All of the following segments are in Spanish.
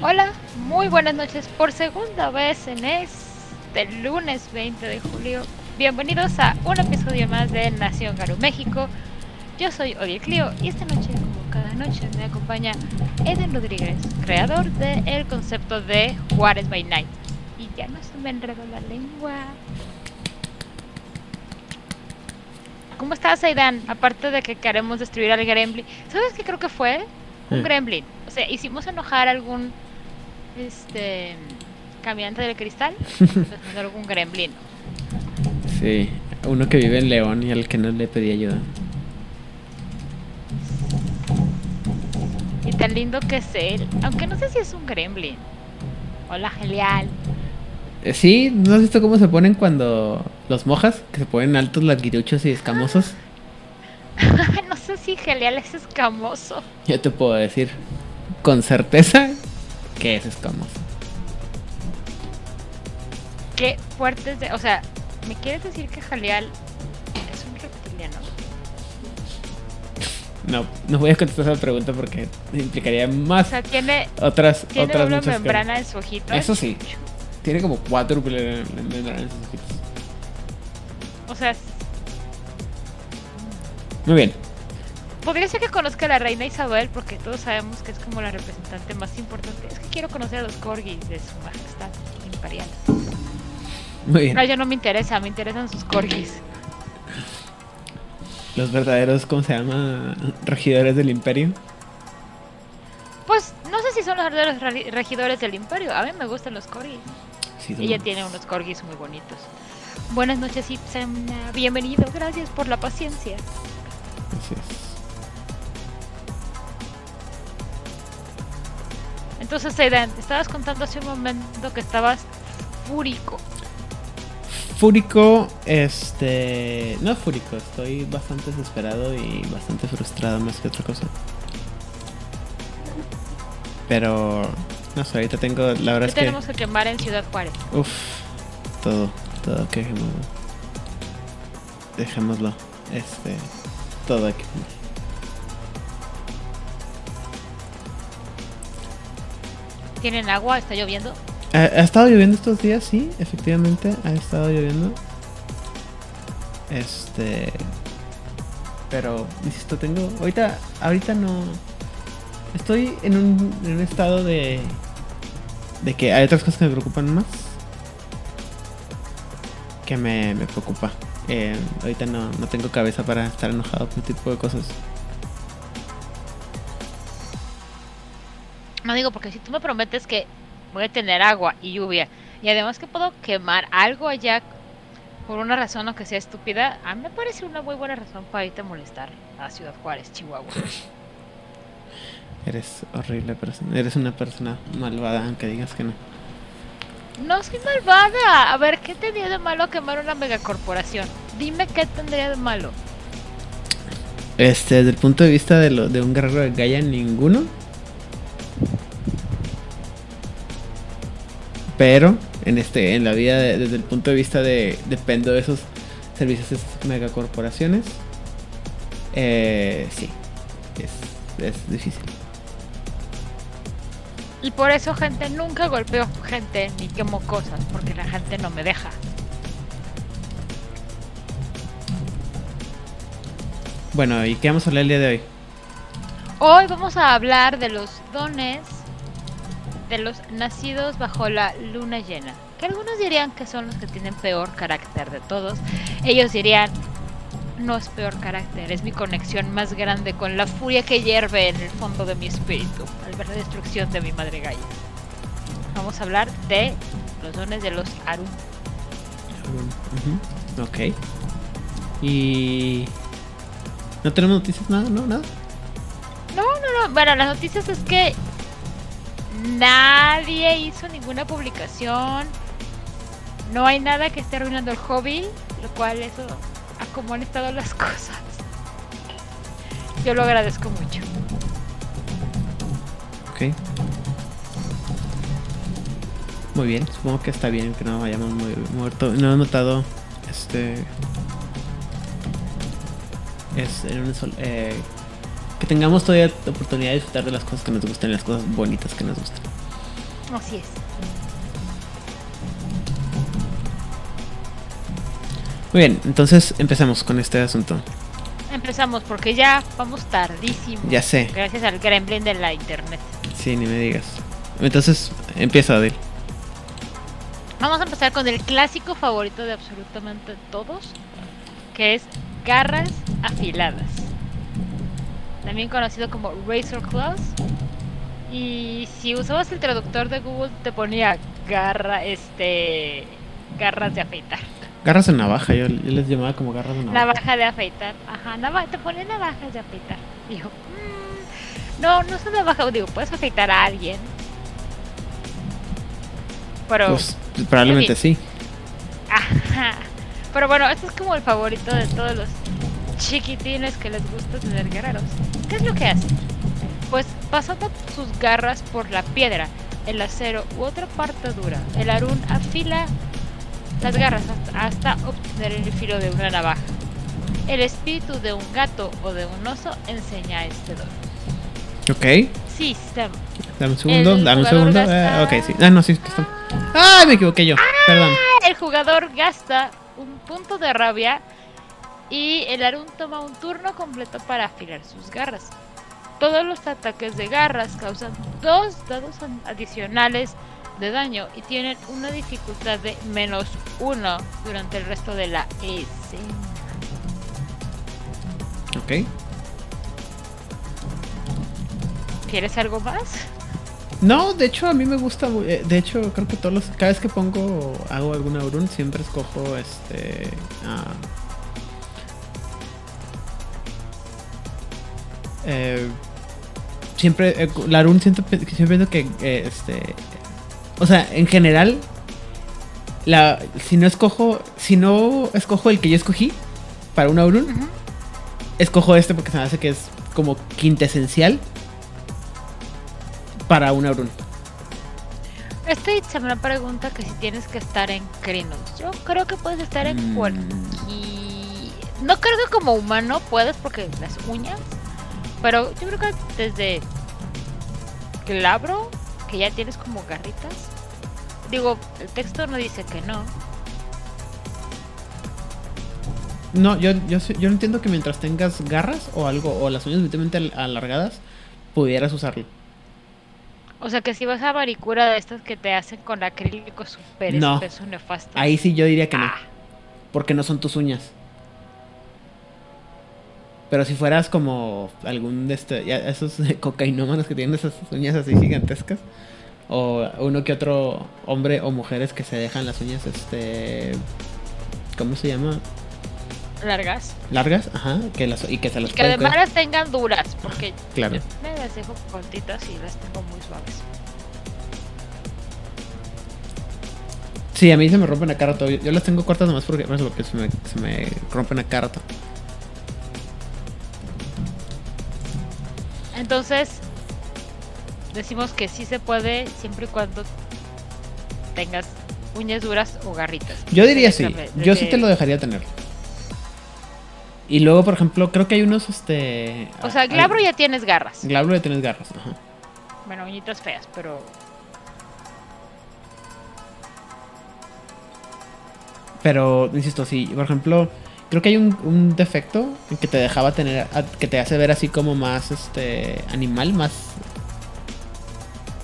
Hola, muy buenas noches por segunda vez en este lunes 20 de julio. Bienvenidos a un episodio más de Nación Garu México. Yo soy Odie Clio y esta noche, como cada noche, me acompaña Eden Rodríguez, creador del concepto de Juárez by Night. Y ya no se me enredó la lengua. ¿Cómo estás, Aidan? Aparte de que queremos destruir al Gremlin. ¿Sabes qué creo que fue? Un Eh. Gremlin. O sea, hicimos enojar a algún este caminante del cristal. Algún Gremlin. Sí, uno que vive en León y al que no le pedí ayuda. Y tan lindo que es él. Aunque no sé si es un Gremlin. Hola, genial. Eh, Sí, ¿no has visto cómo se ponen cuando los mojas? Que se ponen altos, larguiruchos y escamosos. no sé si genial es escamoso. Yo te puedo decir con certeza que es escamoso. Qué fuertes de. O sea, ¿me quieres decir que Jaleal es un reptiliano? No, no voy a contestar esa pregunta porque implicaría O más sea, tiene, otras tiene otras una membrana en su ojito. Eso sí. Tiene como cuatro membranas en sus ojitos. O sea, Muy bien. Podría ser que conozca a la reina Isabel porque todos sabemos que es como la representante más importante. Es que quiero conocer a los corgis de su majestad imperial. Muy bien. No, yo no me interesa, me interesan sus corgis. Los verdaderos, ¿cómo se llama? Regidores del imperio. Pues no sé si son los verdaderos re- regidores del imperio. A mí me gustan los corgis. Sí, son- Ella tiene unos corgis muy bonitos. Buenas noches, Ipsen. Bienvenido. Gracias por la paciencia. Así es. Entonces, Aidan, estabas contando hace un momento que estabas fúrico. Fúrico, este. No fúrico, estoy bastante desesperado y bastante frustrado más que otra cosa. Pero. No sé, ahorita tengo. La verdad ¿Qué es que. tenemos que quemar en Ciudad Juárez? Uf, todo, todo que dejémoslo. Dejémoslo. Este. Todo aquí. ¿Tienen agua? ¿Está lloviendo? ¿Ha, estado lloviendo estos días? Sí, efectivamente, ha estado lloviendo. Este. Pero, insisto, tengo. Ahorita, ahorita no. Estoy en un, en un estado de. De que hay otras cosas que me preocupan más. Que me, me preocupa. Eh, ahorita no, no tengo cabeza para estar enojado por este tipo de cosas. No digo, porque si tú me prometes que voy a tener agua y lluvia, y además que puedo quemar algo allá por una razón, aunque sea estúpida, a mí me parece una muy buena razón para irte a molestar a Ciudad Juárez, Chihuahua. Eres horrible persona. Eres una persona malvada, aunque digas que no. No soy malvada. A ver, ¿qué tendría de malo quemar una megacorporación? Dime qué tendría de malo. Este, desde el punto de vista de, lo, de un guerrero de Gaia, ninguno. Pero, en este, en la vida, de- desde el punto de vista de dependo de esos servicios de estas megacorporaciones, eh, sí, es, es difícil. Y por eso, gente, nunca golpeo gente ni quemo cosas, porque la gente no me deja. Bueno, ¿y qué vamos a hablar el día de hoy? Hoy vamos a hablar de los dones de los nacidos bajo la luna llena. Que algunos dirían que son los que tienen peor carácter de todos. Ellos dirían, no es peor carácter, es mi conexión más grande con la furia que hierve en el fondo de mi espíritu al ver la destrucción de mi madre Gaia. Vamos a hablar de los dones de los Arun. Ujú, Ok. Y... ¿No tenemos noticias? Nada, no, nada. No, no, no. Bueno, las noticias es que nadie hizo ninguna publicación. No hay nada que esté arruinando el hobby, lo cual eso a cómo han estado las cosas. Yo lo agradezco mucho. Ok. Muy bien, supongo que está bien que no hayamos mu- muerto. No he notado este. Es en un sol- eh, que tengamos todavía la oportunidad de disfrutar de las cosas que nos gustan y las cosas bonitas que nos gustan. Así es. Muy bien, entonces empecemos con este asunto. Empezamos porque ya vamos tardísimo. Ya sé. Gracias al gremlin de la internet. Sí, ni me digas. Entonces, empieza, Adil. Vamos a empezar con el clásico favorito de absolutamente todos, que es garras afiladas. También conocido como Razor Claws. Y si usabas el traductor de Google te ponía garra, este, garras de afeitar. Garras de navaja, yo, yo les llamaba como garras de navaja. Navaja de afeitar. Ajá, nava te pone navajas de afeitar. Dijo, "Mm, no, no son navajas. Digo, puedes afeitar a alguien. Pero, Pues, probablemente en sí. ajá. Pero bueno, este es como el favorito de todos los chiquitines que les gusta tener guerreros. ¿Qué es lo que hacen? Pues pasando sus garras por la piedra, el acero u otra parte dura, el Arun afila las garras hasta, hasta obtener el filo de una navaja. El espíritu de un gato o de un oso enseña este don. Ok. Sí, Sam. Dame un segundo, El dame un segundo. gasta- Eh, ok, sí. Ah, no, sí. está- ¡Ay, me equivoqué yo! Perdón. El jugador gasta un punto de rabia y el Arun toma un turno completo para afilar sus garras. Todos los ataques de garras causan dos dados adicionales de daño y tienen una dificultad de menos uno durante el resto de la escena. Ok. ¿Quieres algo más? No, de hecho a mí me gusta, eh, de hecho creo que todos los, cada vez que pongo, hago alguna Aurun, siempre escojo este, ah, eh, siempre, eh, la Arun siento, siempre pienso que, eh, este, o sea, en general, la, si no escojo, si no escojo el que yo escogí para una Aurun, Ujú. escojo este porque se me hace que es como quintesencial para una Aurun. Este se me pregunta que si tienes que estar en Crinos. Yo creo que puedes estar en Mm. cualquier... No creo que como humano puedes porque las uñas. Pero yo creo que desde Glabro, que ya tienes como garritas. Digo, el texto no dice que no. No, yo, yo, yo entiendo que mientras tengas garras o algo, o las uñas suficientemente al- alargadas, pudieras usarlo. O sea que si vas a varicura de estas que te hacen con acrílico súper No. espeso nefasto. Ahí sí yo diría que no, Ah, porque no son tus uñas. Pero si fueras como algún de este, ya esos cocainómanos que tienen esas uñas así gigantescas, o uno que otro hombre o mujeres que se dejan las uñas, este, ¿cómo se llama? largas. Largas, ajá, que las, y que se las Y que además las tengan duras. Porque Claro. yo me las dejo cortitas y las tengo muy suaves. Sí, a mí se me rompen a cada rato. Yo, yo las tengo cortas nomás porque, porque se, me, se me rompen a cada Entonces, decimos que sí se puede siempre y cuando tengas uñas duras o garritas. Yo diría sí. Yo sí te lo dejaría tener. Y luego, por ejemplo, creo que hay unos, este... O sea, hay- glabro ya tienes garras. Glabro ya tienes garras, ajá. Bueno, uñitas feas, pero Pero, insisto, sí, por ejemplo, creo que hay un, un defecto que te dejaba tener, a- que te hace ver así como más, este, animal, más,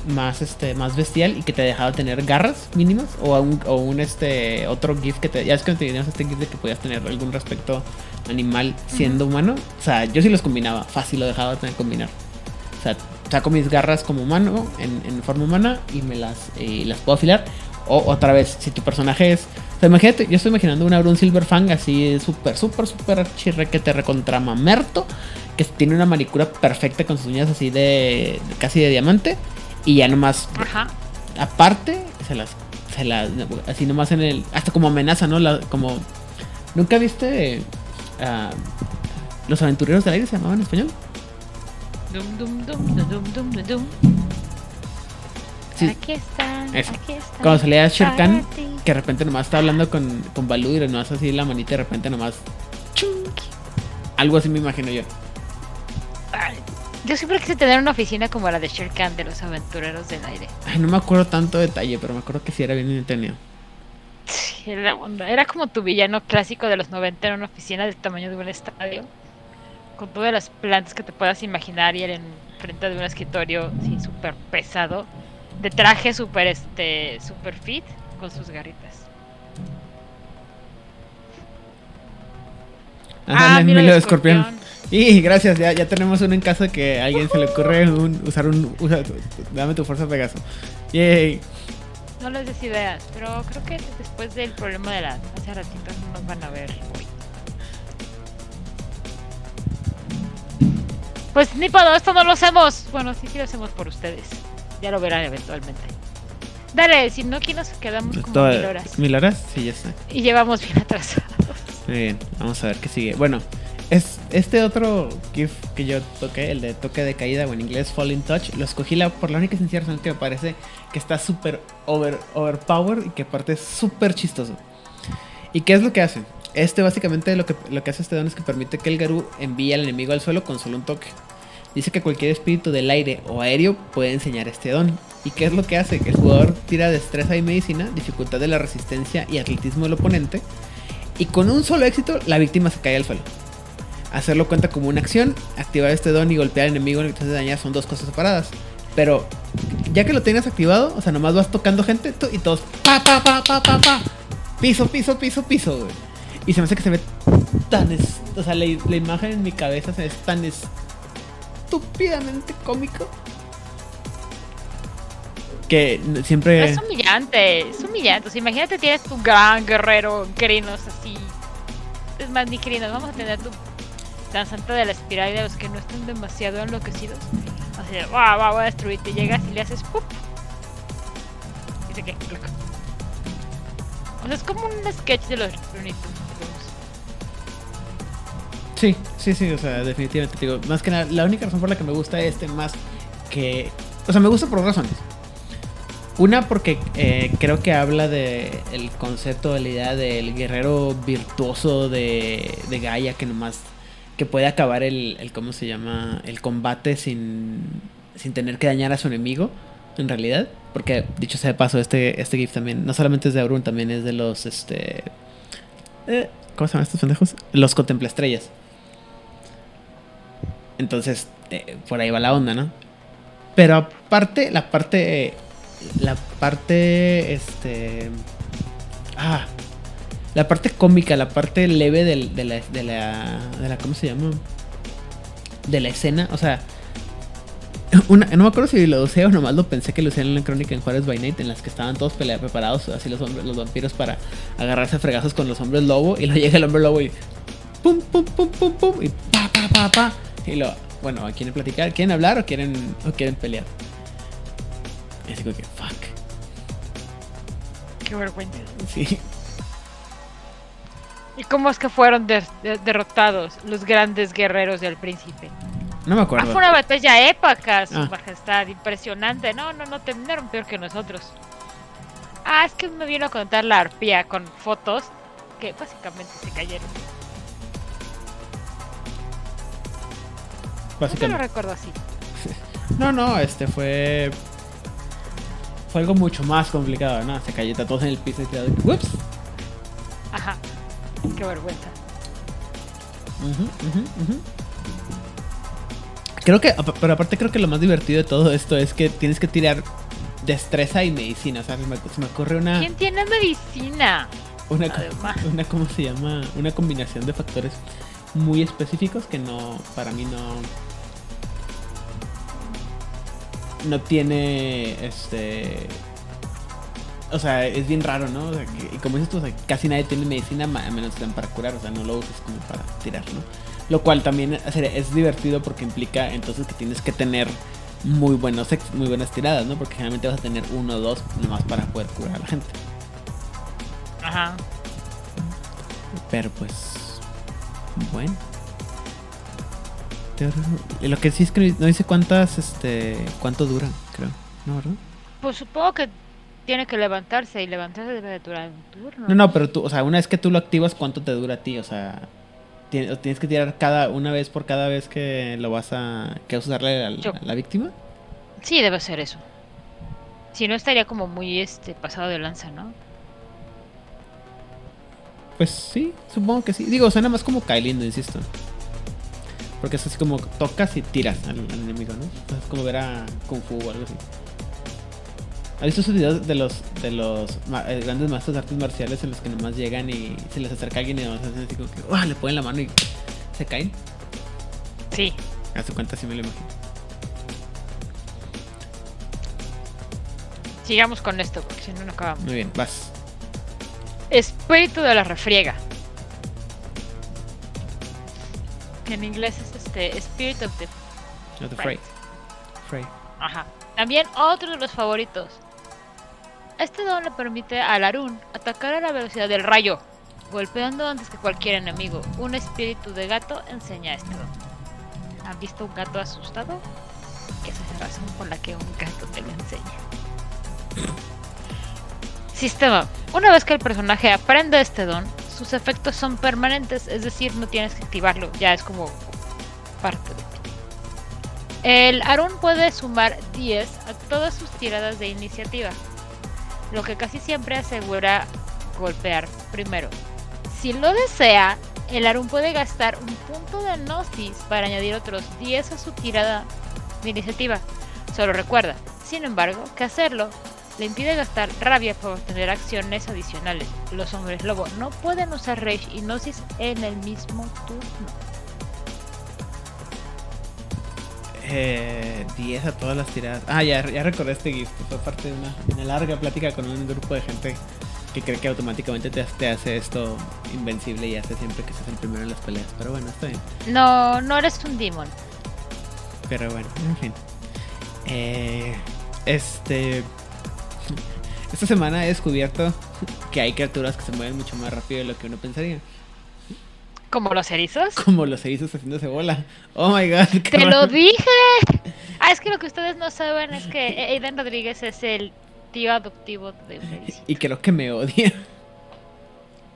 más, este, más bestial y que te dejaba tener garras mínimas o un, o un, este, otro GIF que te, ya es que tenías este GIF de que podías tener algún respecto animal siendo humano. O sea, yo sí los combinaba, fácil lo dejaba tener combinar. O sea, saco mis garras como humano, en, en forma humana, y me las, y las puedo afilar. O otra vez, si tu personaje es. O sea, imagínate, yo estoy imaginando un Auron Silverfang así súper, súper, súper chirrequete recontra mamerto. Que tiene una manicura perfecta con sus uñas así de. casi de diamante. Y ya nomás, ajá. aparte, se las. Se las así nomás en el. Hasta como amenaza, ¿no? La- como. ¿Nunca viste. ah, Los aventureros del aire se llamaban en español? Dum, dum, dum, dum, dum, dum, dum. Sí. Aquí están, Eso. Cuando salía Shere Khan, que de repente nomás está hablando con, con Baloo y nomás así la manita y de repente nomás. Algo así me imagino yo. Ay, Yo siempre quise tener una oficina como la de Sherkan de los aventureros del aire. Ay, no me acuerdo tanto detalle, pero me acuerdo que sí era bien entretenido. Sí, Era, como tu villano clásico de los 90 en una oficina del tamaño de un estadio. Con todas las plantas que te puedas imaginar y él en frente de un escritorio sí, súper pesado. De traje súper este, super fit con sus garritas. Ajá, Ah, mira el escorpión. Y gracias, ya, ya tenemos uno en caso de que a alguien se le ocurre un- usar un. usa- dame tu fuerza Pegaso. Yay. No les des ideas, pero creo que después del problema de la hace ratito no nos van a ver hoy. Pues ni para esto no lo hacemos. Bueno, sí, sí lo hacemos por ustedes. Ya lo verán eventualmente. Dale, si no, aquí nos quedamos como Todo- mil horas. ¿Mil horas? Sí, ya está. Y llevamos bien atrasados. Muy bien, vamos a ver qué sigue. Bueno, es este otro GIF que yo toqué, el de toque de caída o en inglés Falling Touch, lo escogí la, por la única sencilla razón que me parece que está súper over, overpowered y que aparte es súper chistoso. ¿Y qué es lo que hace? Este básicamente lo que, lo que hace este don es que permite que el Garú envíe al enemigo al suelo con solo un toque. Dice que cualquier espíritu del aire o aéreo puede enseñar este don. ¿Y qué es lo que hace? Que el jugador tira destreza y medicina, dificultad de la resistencia y atletismo del oponente. Y con un solo éxito, la víctima se cae al suelo. Hacerlo cuenta como una acción, activar este don y golpear al enemigo en el que hace dañar son dos cosas separadas. Pero ya que lo tengas activado, o sea, nomás vas tocando gente y todos pa pa pa pa pa pa. Piso, piso, piso, piso, güey. Y se me hace que se ve tan es- o sea, la, la imagen en mi cabeza se ve tan estúpidamente cómico que siempre Es humillante, es humillante. O sea, imagínate, tienes tu gran guerrero, Crinos, así. Es más, ni Crinos, vamos a tener tu danzante de la espiral y de los que no estén demasiado enloquecidos. Así de, va, va, voy a destruirte. Llegas y le haces ¡pup! Y se queda. O sea, es como un sketch de los Looney Tunes. Sí, sí, sí, o sea, definitivamente te digo, más que nada, la única razón por la que me gusta este más que, o sea, me gusta por dos razones. Una porque eh, creo que habla de el concepto de la idea del guerrero virtuoso de, de Gaia que nomás que puede acabar el, el cómo se llama el combate sin, sin tener que dañar a su enemigo en realidad porque dicho sea de paso este este gif también no solamente es de Aurun también es de los este eh, ¿cómo se llaman estos pendejos? los contempla estrellas entonces, eh, por ahí va la onda, ¿no? Pero aparte, la parte. La parte. Este. Ah. La parte cómica, la parte leve de, la, de la. de la. ¿Cómo se llama? De la escena. O sea. Una, no me acuerdo si lo usé o nomás lo pensé que lo usé en la crónica en Juárez by Night, en las que estaban todos pelea, preparados, así los hombres, los vampiros, para agarrarse a fregazos con los hombres lobo. Y luego llega el hombre lobo y pum, pum, pum, pum, pum, y pa, pa, pa, pa. Y lo, bueno, ¿quieren platicar? ¿Quieren hablar o quieren, o quieren pelear? Y así como que, fuck. Qué vergüenza. Sí. ¿Y cómo es que fueron der- de- derrotados los grandes guerreros del príncipe? No me Ah, acuerdo. fue una batalla épica, su Ah. majestad, impresionante. No, no, no, terminaron peor que nosotros. Ah, es que me vino a contar la arpía con fotos que básicamente se cayeron. No te lo Básicamente. recuerdo así. No, no, este fue. Fue algo mucho más complicado, ¿no? Se cayó todos en el piso y que, "Ups". Ajá. Qué vergüenza. Ujú, ujú, ujú. Creo que, pero aparte creo que lo más divertido de todo esto es que tienes que tirar destreza y medicina. O sea, se me, se me ocurre una, ¿Quién tiene medicina? una, Además. una, ¿cómo se llama? Una combinación de factores muy específicos que no, para mí no, no tiene, este, o sea, es bien raro, ¿no? O sea, que- y como dices tú, o sea, casi nadie tiene medicina a menos que para curar, o sea, no lo usas como para tirar, ¿no? Lo cual también o sea, es divertido porque implica entonces que tienes que tener muy buenos muy buenas tiradas, ¿no? Porque generalmente vas a tener uno o dos nomás para poder curar a la gente. Ajá. Pero pues. Bueno. Y Lo que sí es que no dice cuántas, este. cuánto dura, creo. ¿No, verdad? Pues supongo que tiene que levantarse y levantarse debe de durar un turno. No, no, pero tú, o sea, una vez que tú lo activas, ¿cuánto te dura a ti? O sea. tienes que tirar cada una vez por cada vez que lo vas a que vas a usarle a la, víctima. Sí, debe ser eso. Si no estaría como muy este pasado de lanza, ¿no? Pues sí, supongo que sí. Digo, suena más como Kylie, insisto. Porque es así como tocas y tiras al, enemigo, ¿no? Es como ver a Kung Fu o algo así. ¿Has visto esos videos de los, de los eh, grandes maestros de artes marciales en los que nomás llegan y se les acerca alguien y nomás hacen así como que le ponen la mano y se caen? Sí. A su cuenta sí me lo imagino. Sigamos con esto, porque si no, no acabamos. Muy bien, vas. Espíritu de la refriega. En inglés es este Spirit of the, of the. Ajá. También otro de los favoritos. Este don le permite a Larun atacar a la velocidad del rayo, golpeando antes que cualquier enemigo. Un espíritu de gato enseña este don. ¿Han visto un gato asustado? Esa es la razón por la que un gato te lo enseña. Sistema. Una vez que el personaje aprende este don, sus efectos son permanentes, es decir, no tienes que activarlo, ya es como parte de ti. El Arun puede sumar 10 a todas sus tiradas de iniciativa, lo que casi siempre asegura golpear primero. Si lo desea, el Arun puede gastar un punto de Gnosis para añadir otros 10 a su tirada de iniciativa. Solo recuerda, sin embargo, que hacerlo le impide gastar rabia para obtener acciones adicionales. Los hombres lobo no pueden usar Rage y Gnosis en el mismo turno. 10 eh, a todas las tiradas. Ah, ya, ya recordé este GIF. Fue parte de una, larga plática con un grupo de gente que cree que automáticamente te, hace esto invencible y hace siempre que se el primero en las peleas. Pero bueno, está bien. No, no eres un demon. Pero bueno, en fin. Eh, este. Esta semana he descubierto que hay criaturas que se mueven mucho más rápido de lo que uno pensaría. ¿Como los erizos? Como los erizos haciéndose bola. Oh my god. ¡Te lo dije! Ah, es que lo que ustedes no saben es que Aiden Rodríguez es el tío adoptivo de un Y creo que me odia.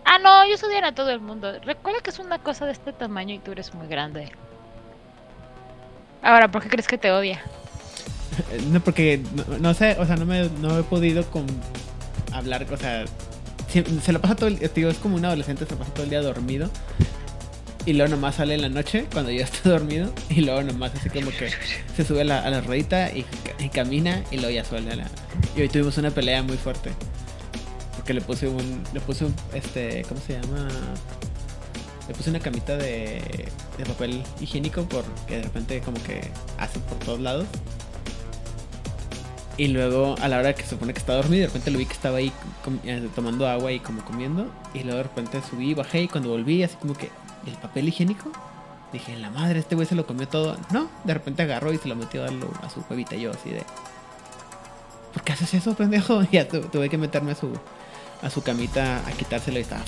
Ah, no, ellos odian a todo el mundo. Recuerda que es una cosa de este tamaño y tú eres muy grande. Ahora, ¿por qué crees que te odia? No, porque no, sé, o sea, no me no he podido con hablar, o sea, se, lo pasa todo el día, es como un adolescente, se pasa todo el día dormido y luego nomás sale en la noche cuando yo estoy dormido. Y luego nomás así como que se sube a la, a ruedita y, camina y luego ya suele a la... Y hoy tuvimos una pelea muy fuerte. Porque le puse un... Le puse un... Este... ¿Cómo se llama? Le puse una camita de, de papel higiénico porque de repente como que hace por todos lados. Y luego a la hora que se supone que estaba dormido, de repente lo vi que estaba ahí eh, tomando agua y como comiendo. Y luego de repente subí, bajé y cuando volví así como que el papel higiénico? Dije, la madre, este güey se lo comió todo. No, de repente agarró y se lo metió a, su huevita. yo así de... ¿Por qué haces eso, pendejo? ya tuve que meterme a su, a su camita a quitárselo y estaba...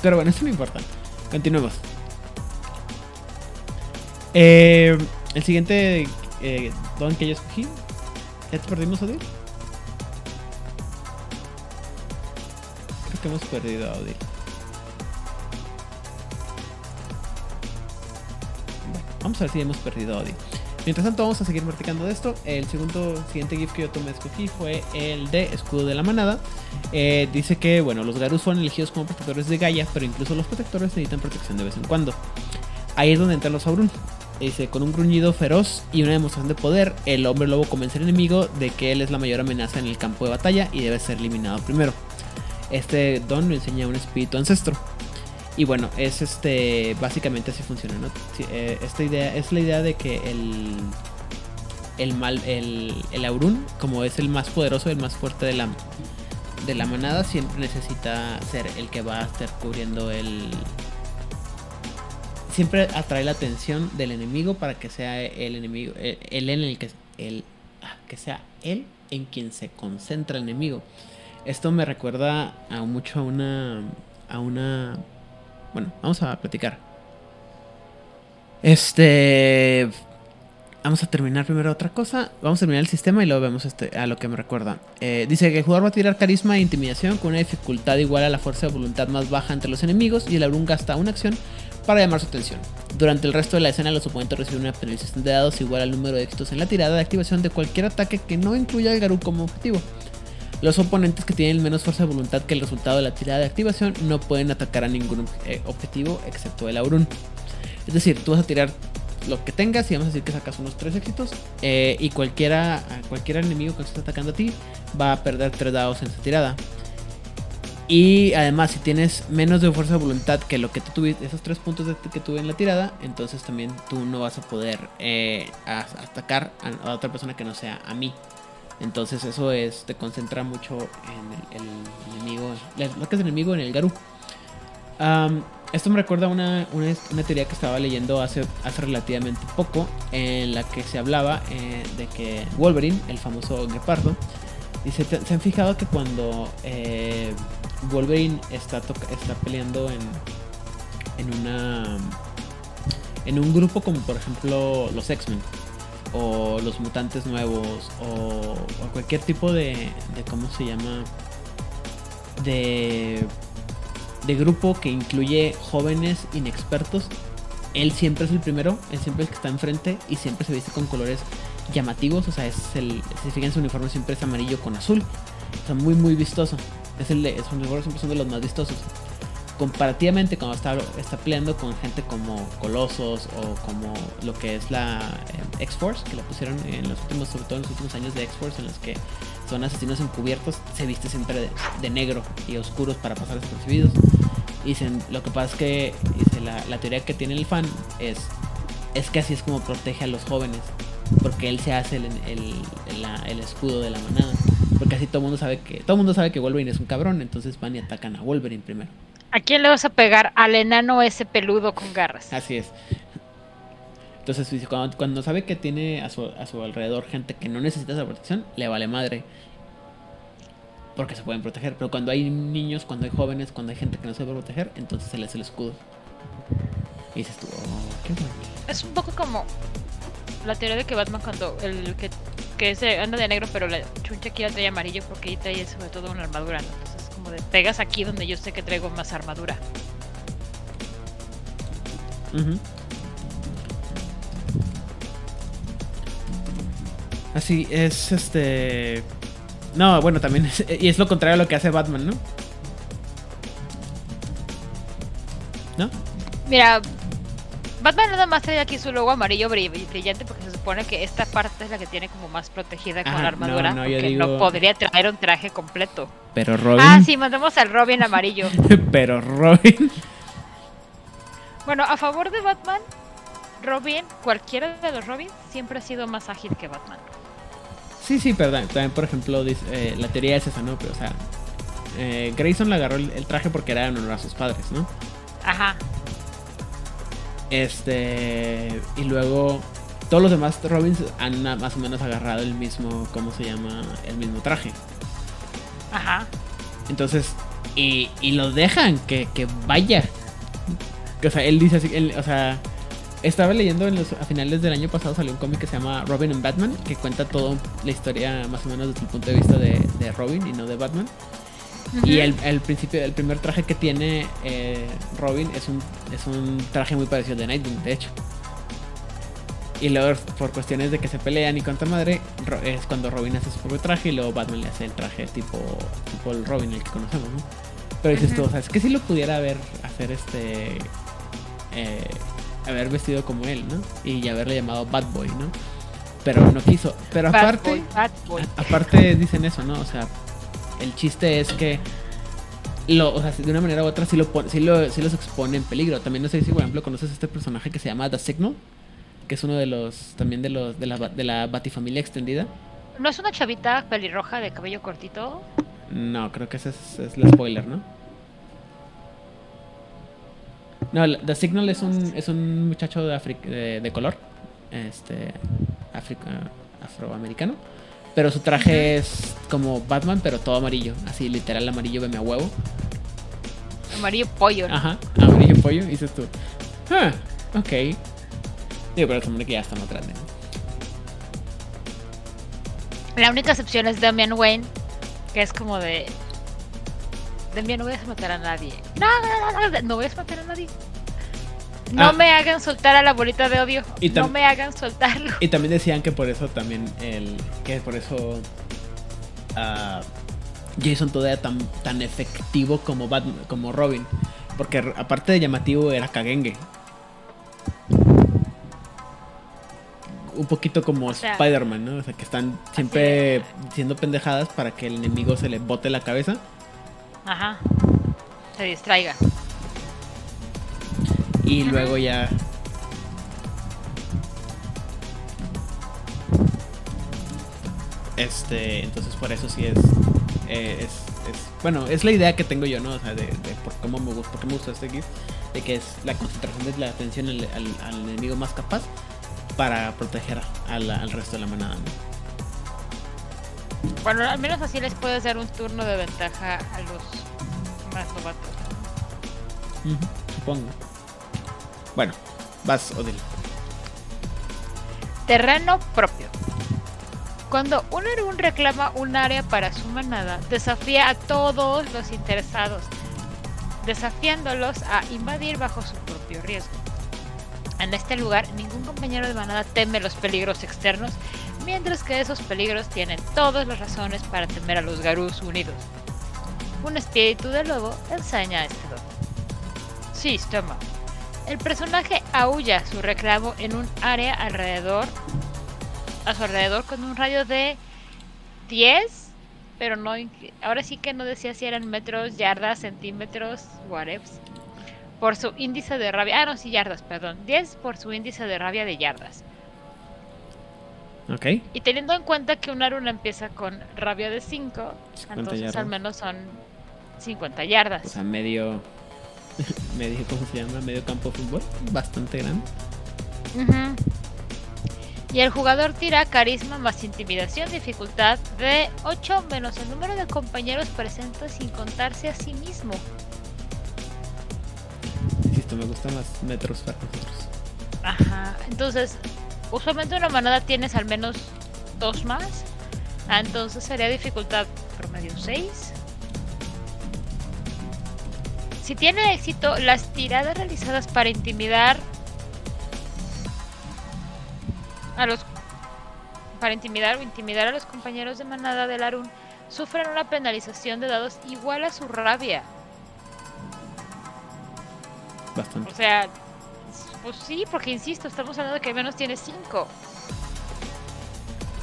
Pero bueno, eso no importa. Continuemos. Eh, el siguiente eh, don que yo escogí. ¿Ya te perdimos, Odil? Creo que hemos perdido a Vamos a ver si hemos perdido Odi. Mientras tanto, vamos a seguir practicando de esto. El segundo, siguiente GIF que yo tomé escogí fue el de Escudo de la Manada. Eh, dice que, bueno, los Garus fueron elegidos como protectores de Gaia, pero incluso los protectores necesitan protección de vez en cuando. Ahí es donde entran los Aurun. Dice, con un gruñido feroz y una demostración de poder, el hombre lobo convence al enemigo de que él es la mayor amenaza en el campo de batalla y debe ser eliminado primero. Este don le enseña un espíritu ancestro. Y bueno, es este básicamente así funciona, ¿no? Eh, esta idea es la idea de que el el mal el, el Aurun, como es el más poderoso, el más fuerte de la de la manada, siempre necesita ser el que va a estar cubriendo el siempre atrae la atención del enemigo para que sea el enemigo el, en el que el ah, que sea él en quien se concentra el enemigo. Esto me recuerda a mucho a una a una bueno, vamos a platicar. Este. vamos a terminar primero otra cosa. Vamos a terminar el sistema y luego vemos este, a lo que me recuerda. Eh, dice que el jugador va a tirar carisma e intimidación con una dificultad igual a la fuerza de voluntad más baja entre los enemigos y el Abrun gasta una acción para llamar su atención. Durante el resto de la escena, los oponentes reciben una penalización de dados igual al número de éxitos en la tirada de activación de cualquier ataque que no incluya al Garú como objetivo. Los oponentes que tienen menos fuerza de voluntad que el resultado de la tirada de activación no pueden atacar a ningún eh, objetivo excepto el Aurun. Es decir, tú vas a tirar lo que tengas y vamos a decir que sacas unos 3 éxitos eh, y cualquiera, cualquier enemigo que esté atacando a ti va a perder 3 dados en esa tirada. Y además, si tienes menos de fuerza de voluntad que lo que tú tuviste, esos 3 puntos que tuve en la tirada, entonces también tú no vas a poder eh, atacar a, otra persona que no sea a mí. Entonces eso es, te concentra mucho en el, enemigo, lo que es enemigo en el Garú. esto me recuerda una, una, teoría que estaba leyendo hace, hace relativamente poco, en la que se hablaba eh, de que Wolverine, el famoso guepardo, dice, ¿se han fijado que cuando eh, Wolverine está, está peleando en, en una... En un grupo como por ejemplo los X-Men, o los mutantes nuevos o, cualquier tipo de, de, ¿cómo se llama? De, de grupo que incluye jóvenes inexpertos. Él siempre es el primero, él siempre es el que está enfrente y siempre se viste con colores llamativos. O sea, es el, si fijan su uniforme siempre es amarillo con azul. Sea, muy muy vistoso. Es el de, sus siempre son de los más vistosos comparativamente cuando está, está peleando con gente como Colosos o como lo que es la eh, X-Force, que la pusieron en los últimos, sobre todo en los últimos años de X-Force, en los que son asesinos encubiertos, se viste siempre de, negro y oscuros para pasar despercibidos. Dicen, lo que pasa es que la, teoría que tiene el fan es, es que así es como protege a los jóvenes, porque él se hace el, el, el escudo de la manada. Porque así todo el mundo sabe que todo mundo sabe que Wolverine es un cabrón, entonces van y atacan a Wolverine primero. ¿A quién le vas a pegar? Al enano ese peludo con garras. Así es. Entonces, cuando, cuando sabe que tiene a su, a su alrededor gente que no necesita esa protección, le vale madre. Porque se pueden proteger. Pero cuando hay niños, cuando hay jóvenes, cuando hay gente que no se puede proteger, entonces se le hace el escudo. Y dices tú, oh, qué bonito. Es un poco como la teoría de que Batman cuando el que, que se anda de negro, pero la chuncha aquí trae amarillo porque ahí trae sobre todo una armadura. Entonces pegas aquí donde yo sé que traigo más armadura. Así es, este. No, bueno, también es, y es lo contrario a lo que hace Batman, ¿no? ¿No? Mira, Batman nada más trae aquí su logo amarillo brillante porque se supone que esta parte es la que tiene como más protegida con la armadura. No, porque no podría traer un traje completo. Pero Robin. Ah, sí, mandamos al Robin amarillo. Pero Robin. Bueno, a favor de Batman, Robin, cualquiera de los Robins, siempre ha sido más ágil que Batman. Sí, sí, perdón. También, por ejemplo, eh, la teoría es esa, ¿no? Pero, o sea, eh, Grayson le agarró el, traje porque era en honor a sus padres, ¿no? Ajá. Este. Y luego. Todos los demás Robins han más o menos agarrado el mismo. ¿Cómo se llama? El mismo traje. Ajá. Entonces. Y, y lo dejan que, que vaya. O sea, él dice así. o sea. Estaba leyendo en los, a finales del año pasado salió un cómic que se llama Robin and Batman, que cuenta toda la historia más o menos desde el punto de vista de, de Robin y no de Batman. Y el, el, principio, el primer traje que tiene eh, Robin es un, es un traje muy parecido de Nightwing, de hecho. Y luego, por cuestiones de que se pelean y cuanta madre, es cuando Robin hace su propio traje y luego Batman le hace el traje tipo, tipo el Robin, el que conocemos, ¿no? Pero dices tú, o sea, es que si lo pudiera haber, hacer este. Eh, haber vestido como él, ¿no? Y haberle llamado Bad Boy, ¿no? Pero no quiso. Pero aparte. Aparte dicen eso, ¿no? O sea, el chiste es que lo, o sea, de una manera u otra sí, lo, sí, lo, sí los expone en peligro. También no sé si, por ejemplo, conoces a este personaje que se llama The Signal, que es uno de los, también de los, de la, de la Batifamilia extendida. ¿No es una chavita pelirroja de cabello cortito? No, creo que ese es, es el spoiler, ¿no? No, The Signal es un, es un muchacho de, de, color, este, afroamericano pero su traje es como Batman, pero todo amarillo. Así, literal, amarillo veme a huevo. Amarillo pollo. ¿no? Ajá, amarillo pollo, dices tú. Ah, ok. Digo, pero el hombre que ya está más. La única excepción es Damian Wayne, que es como de. Damian, no voy a matar a nadie. No, no, no, no, no voy a matar a nadie. No Ah. me hagan soltar a la bolita de odio. Y no me hagan soltarlo. Y también decían que por eso también el. que por eso. ah, Jason todavía tan, tan efectivo como Batman, como Robin. Porque aparte de llamativo era Kagenge. Un poquito como O sea- Spider-Man, ¿no? O sea, que están siempre siendo pendejadas para que el enemigo se le bote la cabeza. Ajá. Se distraiga. Y luego ya. Este, entonces por eso sí es, eh, es, es- bueno, es la idea que tengo yo, ¿no? O sea, de, de por cómo me gusta, por qué me gusta este GIF, de que es la concentración de la atención al, al- al enemigo más capaz para proteger a la- al resto de la manada, ¿no? Bueno, al menos así les puedes dar un turno de ventaja a los más novatos. supongo. Bueno, vas, Odil. Terreno propio. Cuando un Arun reclama un área para su manada, desafía a todos los interesados, desafiándolos a invadir bajo su propio riesgo. En este lugar, ningún compañero de manada teme los peligros externos, mientras que esos peligros tienen todas las razones para temer a los Garús unidos. Un espíritu de lobo enseña este don. Sistema. El personaje aúlla su reclamo en un área alrededor a su alrededor con un radio de 10, pero no ahora sí que no decía si eran metros, yardas, centímetros, whatever. Por su índice de rabia, ah no, sí yardas, perdón, 10 por su índice de rabia de yardas. Ok. Y teniendo en cuenta que un Aruna empieza con rabia de 5, 50 entonces yardas. al menos son 50 yardas. O sea, medio. medio, ¿cómo se llama? Medio campo de fútbol. Bastante grande. Y el jugador tira carisma más intimidación, dificultad de 8 menos el número de compañeros presentes sin contarse a sí mismo. Insisto, me gusta más metros para nosotros. Ajá. Entonces, usualmente una manada tienes al menos dos más. Ah, entonces sería dificultad promedio 6. Si tiene éxito, las tiradas realizadas para intimidar a los para intimidar o intimidar a los compañeros de manada del Arun sufren una penalización de dados igual a su rabia. Bastante. O sea, pues sí, porque insisto, estamos hablando de que al menos tiene 5.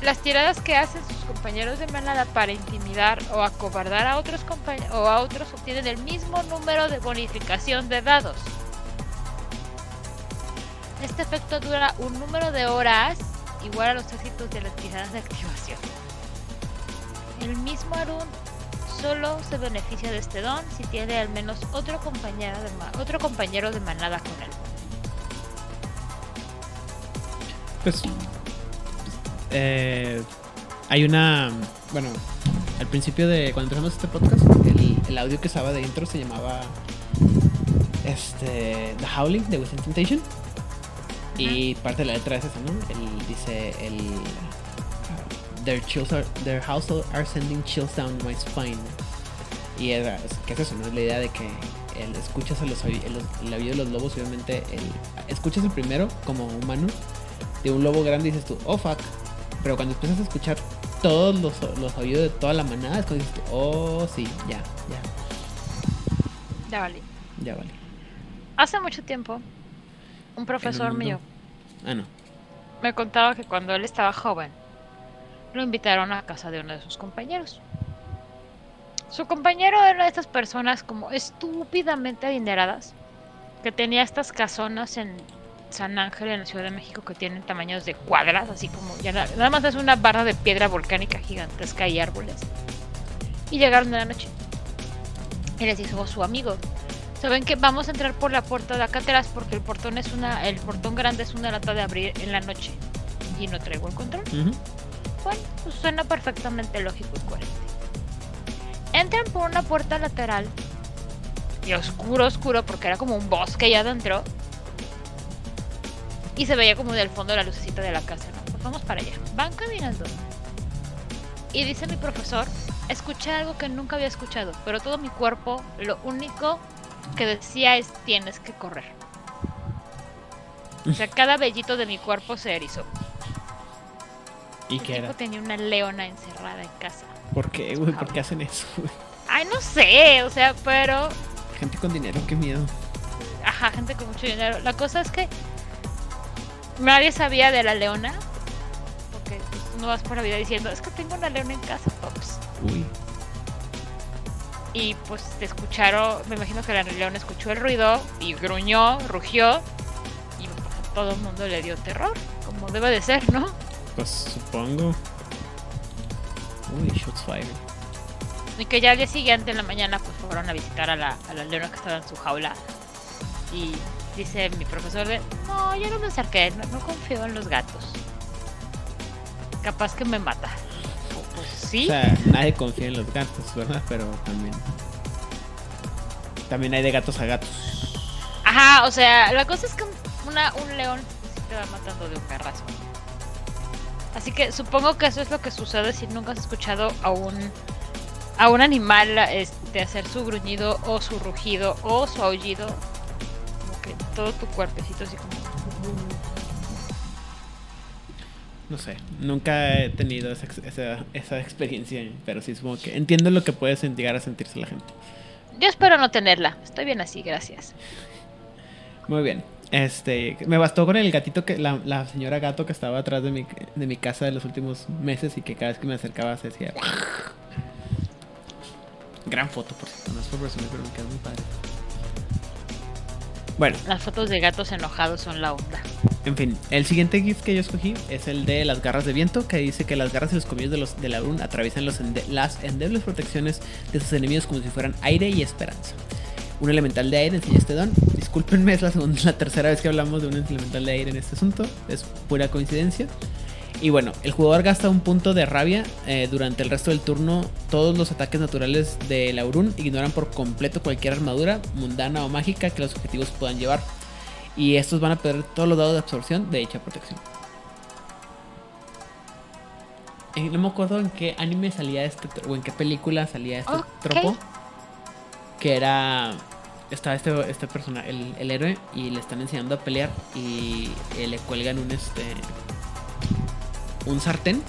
Las tiradas que hacen sus compañeros de manada para intimidar o acobardar a otros o a otros obtienen el mismo número de bonificación de dados. Este efecto dura un número de horas igual a los éxitos de las tiradas de activación. El mismo Arun solo se beneficia de este don si tiene al menos otro compañero de, otro compañero de manada con él. Pues. Eh, hay una. Bueno, al principio de. Cuando empezamos este podcast, el, el audio que estaba de intro se llamaba. Este. The Howling de Within Temptation. Y parte de la letra es esa, ¿no? Él dice el. Their chills are, their household are sending chills down my spine. Y era, es- ¿qué es eso? ¿no? Es la idea de que el, escuchas a los, el, el de los lobos, obviamente, el, escuchas el primero como humano de un lobo grande y dices tú, oh fuck. Pero cuando empiezas a escuchar todos los, los oídos de toda la manada, es cuando dices oh sí, ya, ya, Ya vale. ya vale. Hace mucho tiempo, un profesor mío Ah, no. me contaba que cuando él estaba joven, lo invitaron a casa de uno de sus compañeros. Su compañero era de estas personas como estúpidamente adineradas, que tenía estas casonas en San Ángel, en la Ciudad de México, que tienen tamaños de cuadras, así como ya na- nada más es una barra de piedra volcánica gigantesca y árboles. Y llegaron en la noche. Y les dijo su amigo, ¿saben que Vamos a entrar por la puerta de acá atrás porque el portón es una, el portón grande es una lata de abrir en la noche y no traigo el control. Bueno, pues suena perfectamente lógico y coherente. Entran por una puerta lateral y oscuro, oscuro, porque era como un bosque allá adentro. Y se veía como del fondo la lucecita de la casa, ¿no? Pues vamos para allá. Van caminando. Y dice mi profesor, escuché algo que nunca había escuchado, pero todo mi cuerpo lo único que decía es tienes que correr. O sea, cada vellito de mi cuerpo se erizó. ¿Y El qué tipo era? tenía una leona encerrada en casa. ¿Por qué, güey? ¿Por qué hacen eso? güey? Ay, no sé, o sea, pero Gente con dinero, qué miedo. ajá, gente con mucho dinero. La cosa es que nadie sabía de la leona. Porque no vas por la vida diciendo, es que tengo una leona en casa, pops. Uy. Y pues te escucharon, me imagino que la leona escuchó el ruido y gruñó, rugió. Y pues, a todo el mundo le dio terror, como debe de ser, ¿no? Pues supongo. Uy, shots fired. Y que ya al día siguiente en la mañana pues fueron a visitar a la, a la leona que estaba en su jaula. Y dice mi profesor de, no, yo no me acerqué, no, no confío en los gatos. Capaz que me mata. Pues sí. O sea, nadie confía en los gatos, ¿verdad? Pero también. También hay de gatos a gatos. Ajá, o sea, la cosa es que una, un león sí te va matando de un garrazo. Así que supongo que eso es lo que sucede si nunca has escuchado a un a un animal este, hacer su gruñido o su rugido o su aullido. Que todo tu cuerpecito así como... No sé, nunca he tenido esa, esa, esa experiencia, pero sí supongo que entiendo lo que puede llegar a sentirse la gente. Yo espero no tenerla. Estoy bien así, gracias. Muy bien. Este, me bastó con el gatito que la, la señora gato que estaba atrás de mi, de mi casa de los últimos meses y que cada vez que me acercaba se decía. Gran foto, por cierto, no es por presumir, pero me queda muy padre. Bueno, Las fotos de gatos enojados son la onda. en fin, el siguiente GIF que yo escogí es el de las garras de viento, que dice que las garras y los colmillos de los de la Brun atraviesan los ende- las endebles protecciones de sus enemigos como si fueran aire y esperanza. Un elemental de aire enseña este don. Discúlpenme, es la segunda, la tercera vez que hablamos de un elemental de aire en este asunto. Es pura coincidencia. Y bueno, el jugador gasta un punto de rabia eh, durante el resto del turno. Todos los ataques naturales de Laurun ignoran por completo cualquier armadura mundana o mágica que los objetivos puedan llevar. Y estos van a perder todos los dados de absorción de dicha protección. Eh, no me acuerdo en qué anime salía este o en qué película salía este tropo. Que era. Estaba este, este persona, el, el héroe, y le están enseñando a pelear. Y eh, le cuelgan un este. Un sartén.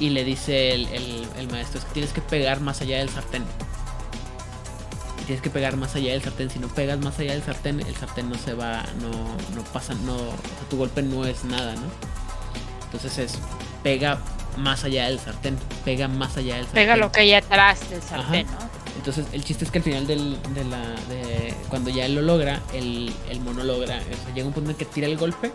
Y le dice el, el- el maestro: es que tienes que pegar más allá del sartén. Tienes que pegar más allá del sartén. Si no pegas más allá del sartén, el sartén no se va. No, no pasa. No, o sea, tu golpe no es nada, ¿no? Entonces es. Pega más allá del sartén. Pega más allá del sartén. Pega lo que hay atrás del sartén, Ajá. ¿no? Entonces, el chiste es que al final del, de la. De, cuando ya él lo logra, el, el mono logra. O sea, llega un punto en que tira el golpe.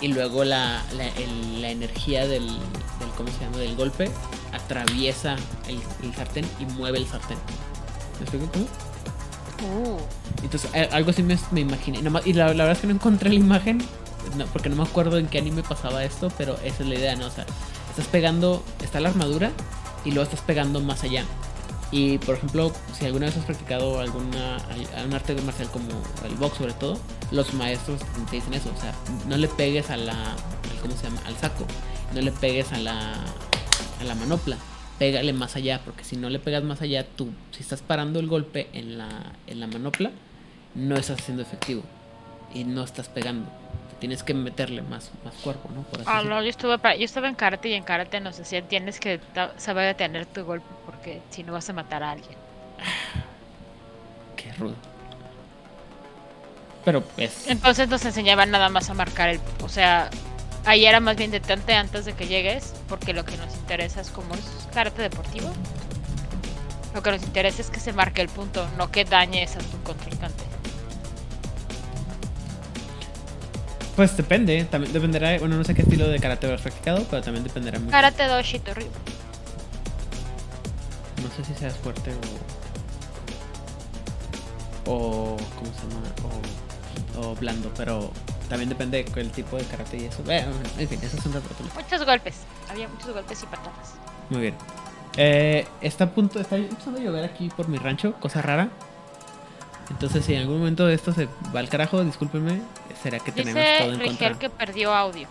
Y luego la, la, el- la energía del, del. ¿Cómo se llama? Del golpe. Atraviesa el, el sartén y mueve el sartén. ¿Me explico cómo? Uh, Entonces, a- algo así me, me imaginé. Y la, la verdad es que no encontré la imagen. no, porque no me acuerdo en qué anime pasaba esto. Pero esa es la idea, ¿no? O sea, estás pegando. Está la armadura. Y luego estás pegando más allá. Y por ejemplo, si alguna vez has practicado alguna un arte marcial como el box sobre todo, los maestros te dicen eso, o sea, no le pegues a la ¿cómo se llama? al saco, no le pegues a la a la manopla, pégale más allá, porque si no le pegas más allá, tú si estás parando el golpe en la en la manopla, no estás haciendo efectivo y no estás pegando. Tienes que meterle más, más cuerpo, ¿no? Por así Ah, no, yo estuve, yo estaba en karate y en karate nos decían tienes que saber detener tu golpe porque si no vas a matar a alguien. Qué rudo. Pero es Entonces nos enseñaban nada más a marcar el, o sea, ahí era más bien detente antes de que llegues porque lo que nos interesa es como es karate deportivo. Lo que nos interesa es que se marque el punto, no que dañes a tu contrincante. Pues depende, también dependerá, bueno, no sé qué estilo de karate habrás practicado, pero también dependerá mucho. Karate do Shitoryu. No sé si seas fuerte o. o. ¿cómo se llama? O, o blando, pero también depende del tipo de karate y eso. Bueno, en fin, eso es un. Muchos golpes, había muchos golpes y patadas. Muy bien. Eh, está a punto, está empezando a llover aquí por mi rancho, cosa rara. Entonces, si en algún momento esto se va al carajo, discúlpenme, será que tenemos todo Dice en contra. Rigel que perdió audio.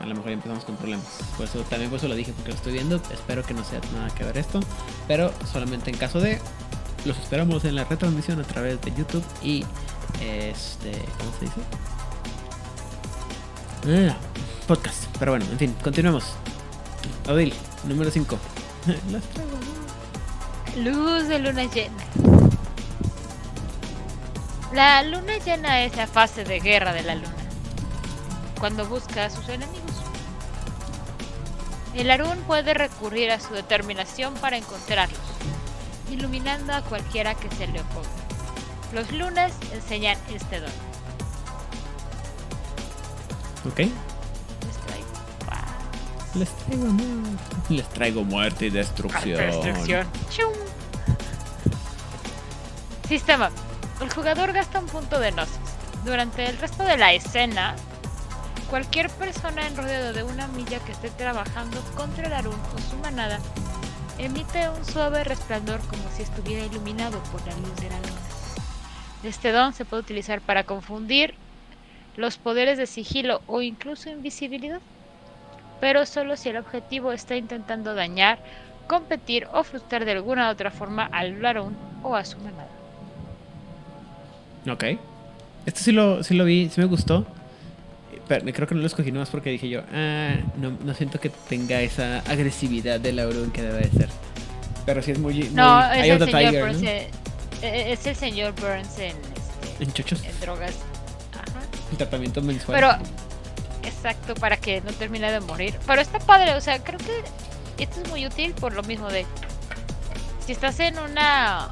a lo mejor ya empezamos con problemas. Por eso también por eso lo dije, porque lo estoy viendo. Espero que no sea nada que ver esto. Pero solamente en caso de. Los esperamos en la retransmisión a través de YouTube y este. ¿Cómo se dice? Ah, podcast. Pero bueno, en fin, continuemos. Odil, número 5. Las traigo. Luz de luna llena. La luna llena es la fase de guerra de la luna, cuando busca a sus enemigos. El Arun puede recurrir a su determinación para encontrarlos, iluminando a cualquiera que se le oponga. Los lunas enseñan este don. Ok. Les traigo paz. Les traigo muerte. Les traigo muerte y destrucción. Destrucción. Chum. Sistema. El jugador gasta un punto de gnosis. Durante el resto de la escena, cualquier persona en de una milla que esté trabajando contra el Arun o su manada emite un suave resplandor como si estuviera iluminado por la luz de la luna. Este don se puede utilizar para confundir los poderes de sigilo o incluso invisibilidad, pero solo si el objetivo está intentando dañar, competir o frustrar de alguna otra forma al Arun o a su manada. Ok. Este sí lo, sí lo vi, sí me gustó. Pero creo que no lo escogí nomás porque dije yo, ah, no, no siento que tenga esa agresividad de Laurun que debe de ser. Pero sí es muy. muy No, es el, señor Tiger, Burns, ¿no? eh, eh, es el señor Burns en, este, En chochos. en drogas. Ajá. El tratamiento mensual. Pero, exacto, para que no termine de morir. Pero está padre, o sea, creo que esto es muy útil por lo mismo de. Si estás en una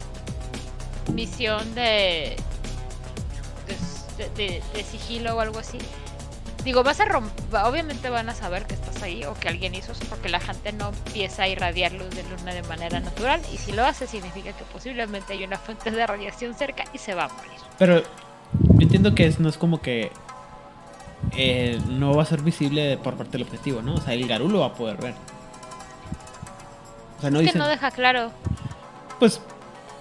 misión de. De, de- de sigilo o algo así. Digo, vas a romper. Obviamente van a saber que estás ahí o que alguien hizo eso porque la gente no empieza a irradiar luz de luna de manera natural. Y si lo hace, significa que posiblemente hay una fuente de radiación cerca y se va a morir. Pero yo entiendo que es, no es como que eh, no va a ser visible por parte del objetivo, ¿no? O sea, el Garú lo va a poder ver. O sea, no es que no deja claro. Pues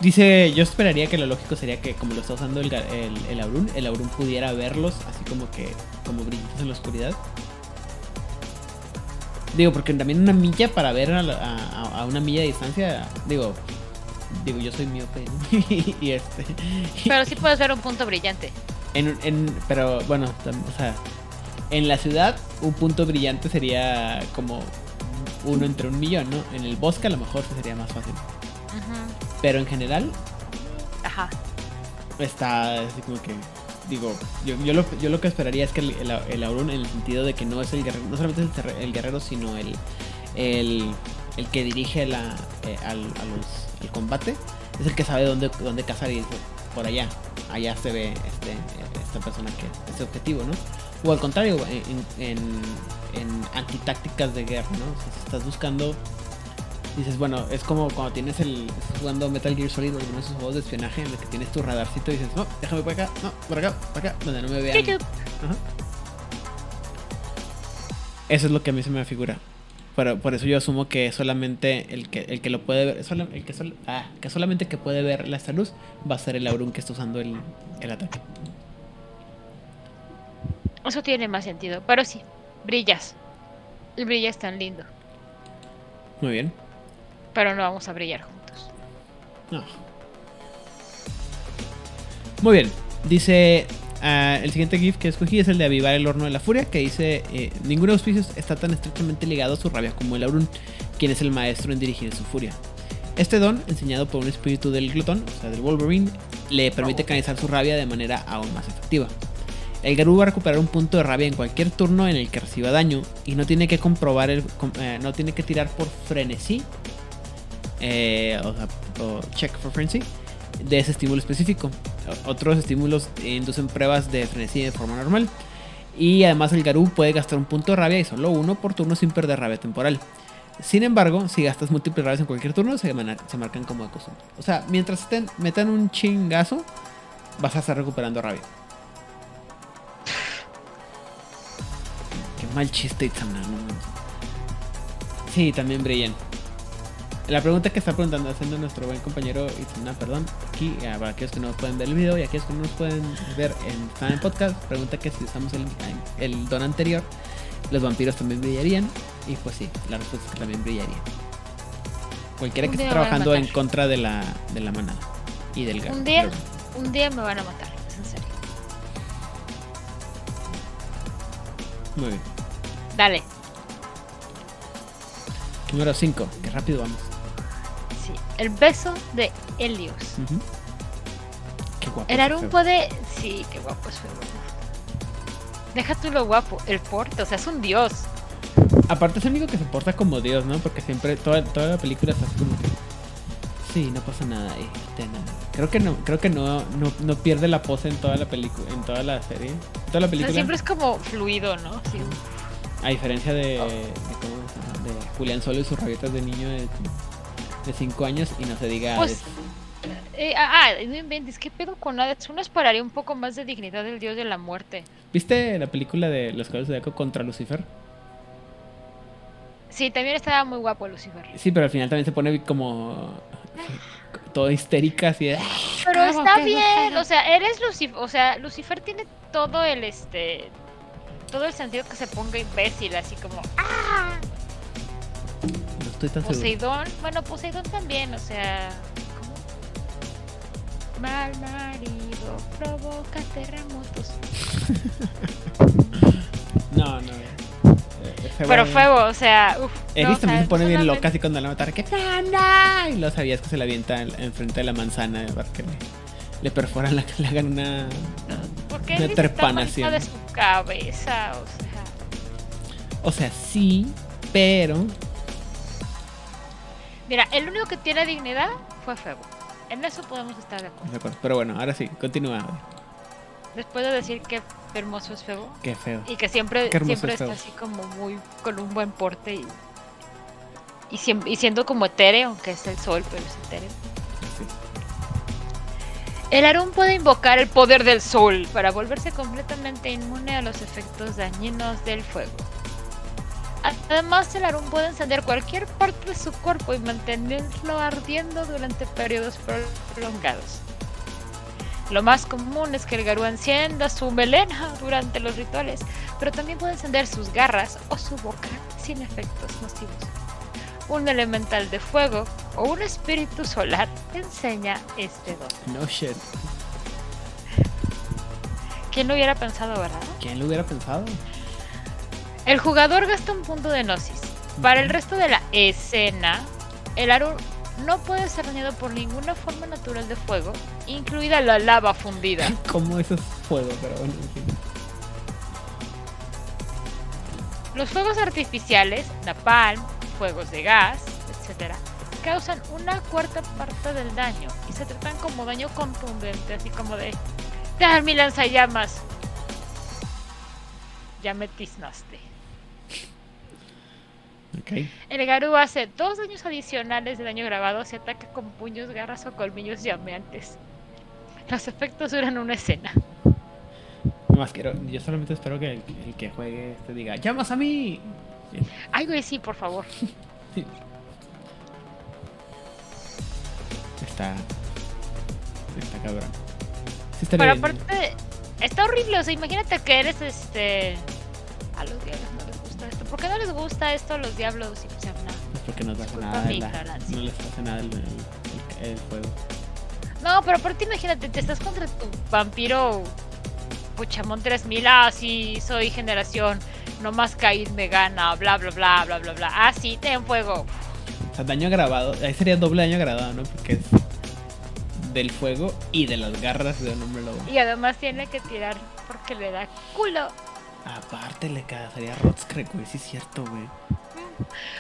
dice, yo esperaría que lo lógico sería que como lo está usando el, el, el Aurun, el Aurun pudiera verlos así como que, como brillitos en la oscuridad. Digo, porque también una milla para ver a, la- a- a una milla de distancia, digo, digo, yo soy miope, ¿no? y este... Pero sí puedes ver un punto brillante. En, en- pero bueno, o sea, en la ciudad un punto brillante sería como uno entre un millón, ¿no? En el bosque a lo mejor sería más fácil. Ujú. Pero en general Ajá. está así como que digo yo, yo, lo, yo lo que esperaría es que el, el, el Aurun en el sentido de que no es el guerrero no solamente es el, el guerrero sino el el, el que dirige la, eh, al, a los, el combate es el que sabe dónde, dónde cazar y dice por allá. Allá se ve este esta persona que este objetivo no o al contrario en, en, en antitácticas de guerra no O sea, si estás buscando Dices, bueno, es como cuando tienes el. Jugando Metal Gear Solid o alguno de esos juegos de espionaje en el que tienes tu radarcito y dices, no, déjame por acá, no, por acá, por acá, donde no me vean. Ajá. Eso es lo que a mí se me figura. Pero por eso yo asumo que solamente el que, el que lo puede ver, el que, sol- ah, que solamente que puede ver la esta luz va a ser el Aurun que está usando el, el ataque. Eso tiene más sentido. Pero sí, brillas. Y brillas tan lindo. Muy bien. Pero no vamos a brillar juntos. No. Muy bien. Dice. ah, el siguiente GIF que escogí es el de Avivar el horno de la furia. Que dice: eh, los auspicios está tan estrechamente ligado a su rabia como el Aurun, quien es el maestro en dirigir su furia. Este don, enseñado por un espíritu del glotón, o sea, del Wolverine, le permite canalizar su rabia de manera aún más efectiva. El Garú va a recuperar un punto de rabia en cualquier turno en el que reciba daño y no tiene que comprobar el, eh, no tiene que tirar por frenesí, eh, check for frenzy de ese estímulo específico. Otros estímulos inducen pruebas de frenesí de forma normal. Y además el Garú puede gastar un punto de rabia y solo uno por turno sin perder rabia temporal. Sin embargo, si gastas múltiples rabias en cualquier turno, se, marcan como de costumbre. O sea, mientras estén, metan un chingazo, vas a estar recuperando rabia. Qué mal chiste, Itzamna. Sí, también brillan. La pregunta que está preguntando, haciendo nuestro buen compañero Itzamna, perdón, aquí, eh, para aquellos que no pueden ver el video y aquellos que no nos pueden ver en, en podcast, pregunta que si usamos el, el don anterior Los vampiros también brillarían. Y pues sí, la respuesta es que también brillaría. Cualquiera que esté trabajando en contra de la, de la manada y del gato. Un día, un día me van a matar, es en serio. Muy bien. Dale. Número 5. Qué rápido vamos. El beso de Helios. Ujú. Qué guapo. El ese Arumpo feo. de. Sí, qué guapo es. Deja tú lo guapo, el porte, o sea, es un dios. Aparte es el único que se porta como Dios, ¿no? Porque siempre, toda, toda la película está como que... Sí, no pasa nada ahí. de nada. Creo que no, creo que no, no, no pierde la pose en toda la película, en toda la serie. En toda la O sea, película. siempre es como fluido, ¿no? Sí. A diferencia de, de, ¿cómo se llama? de Julián Solo y sus rabietas de niño de 5 años y no se diga Pues, de- eh, ah, ah, no inventes, ¿qué pedo con nada? Uno esperaría un poco más de dignidad del dios de la muerte. ¿Viste la película de Los Caballeros de Zodiaco contra Lucifer? Sí, también estaba muy guapo Lucifer. Sí, pero al final también se pone como todo histérica así de... Pero ¿Cómo está bien, o sea, eres Lucifer, o sea, Lucifer tiene todo el este todo el sentido que se ponga imbécil, así como ¡ah! No estoy tan seguro. Poseidón, bueno, Poseidón también, o sea, ¿cómo? Mal marido provoca terremotos. No, no. Eh, Pero Fuego, o sea, uff. Eris también se pone bien loca así cuando la matan que ¡Anda! y lo sabías que se la avienta en- enfrente de la manzana para que le, le perforan la le hagan una Porque una de su cabeza, o sea. o sea sí pero Mira, el único que tiene dignidad fue Fuego. En eso podemos estar de acuerdo. de acuerdo. pero bueno ahora sí continúa Después de decir que hermoso es Fuego. qué feo Y que siempre, siempre es está así como muy con un buen porte y, y, y siendo como etéreo, aunque es el sol, pero es etéreo. Sí. El Arun puede invocar el poder del sol para volverse completamente inmune a los efectos dañinos del fuego. Además, el Arun puede encender cualquier parte de su cuerpo y mantenerlo ardiendo durante periodos prolongados. Lo más común es que el Garú encienda su melena durante los rituales, pero también puede encender sus garras o su boca sin efectos nocivos. Un elemental de fuego o un espíritu solar enseña este don. no shit ¿Quién lo hubiera pensado, verdad? quién lo hubiera pensado El jugador gasta un punto de gnosis. Para el resto de la escena, el Arun no puede ser dañado por ninguna forma natural de fuego, incluida la lava fundida. cómo eso es fuego pero bueno. Los fuegos artificiales, napalm, fuegos de gas, etc., causan una cuarta parte del daño y se tratan como daño contundente, así como de ¡Dar mi lanzallamas! Ya me tiznaste. El Garú hace dos daños adicionales de daño grabado si ataca con puños, garras o colmillos llameantes. Los efectos duran una escena. No más quiero yo solamente espero que el, el que juegue este diga llamas a mí Ay, güey, sí, por favor. está está cabrón sí Pero bien. aparte, está horrible. O sea, imagínate que eres este. A los diablos ¿Por qué no les gusta esto a los diablos? Y pues, no. Es porque no te hace nada la- no les hace nada el, el- el- juego no, pero aparte, imagínate, te estás contra tu vampiro Puchamón 3000. Ah, sí, soy generación. No más Caíd me gana. Bla, bla, bla, bla, bla, bla. Ah, sí, ten fuego. O sea, daño agravado. Ahí sería doble daño agravado, ¿no? Porque es del fuego y de las garras de un hombre lobo. Y además tiene que tirar porque le da culo. Aparte le cagaría Rotskrek, güey. Sí es cierto, güey.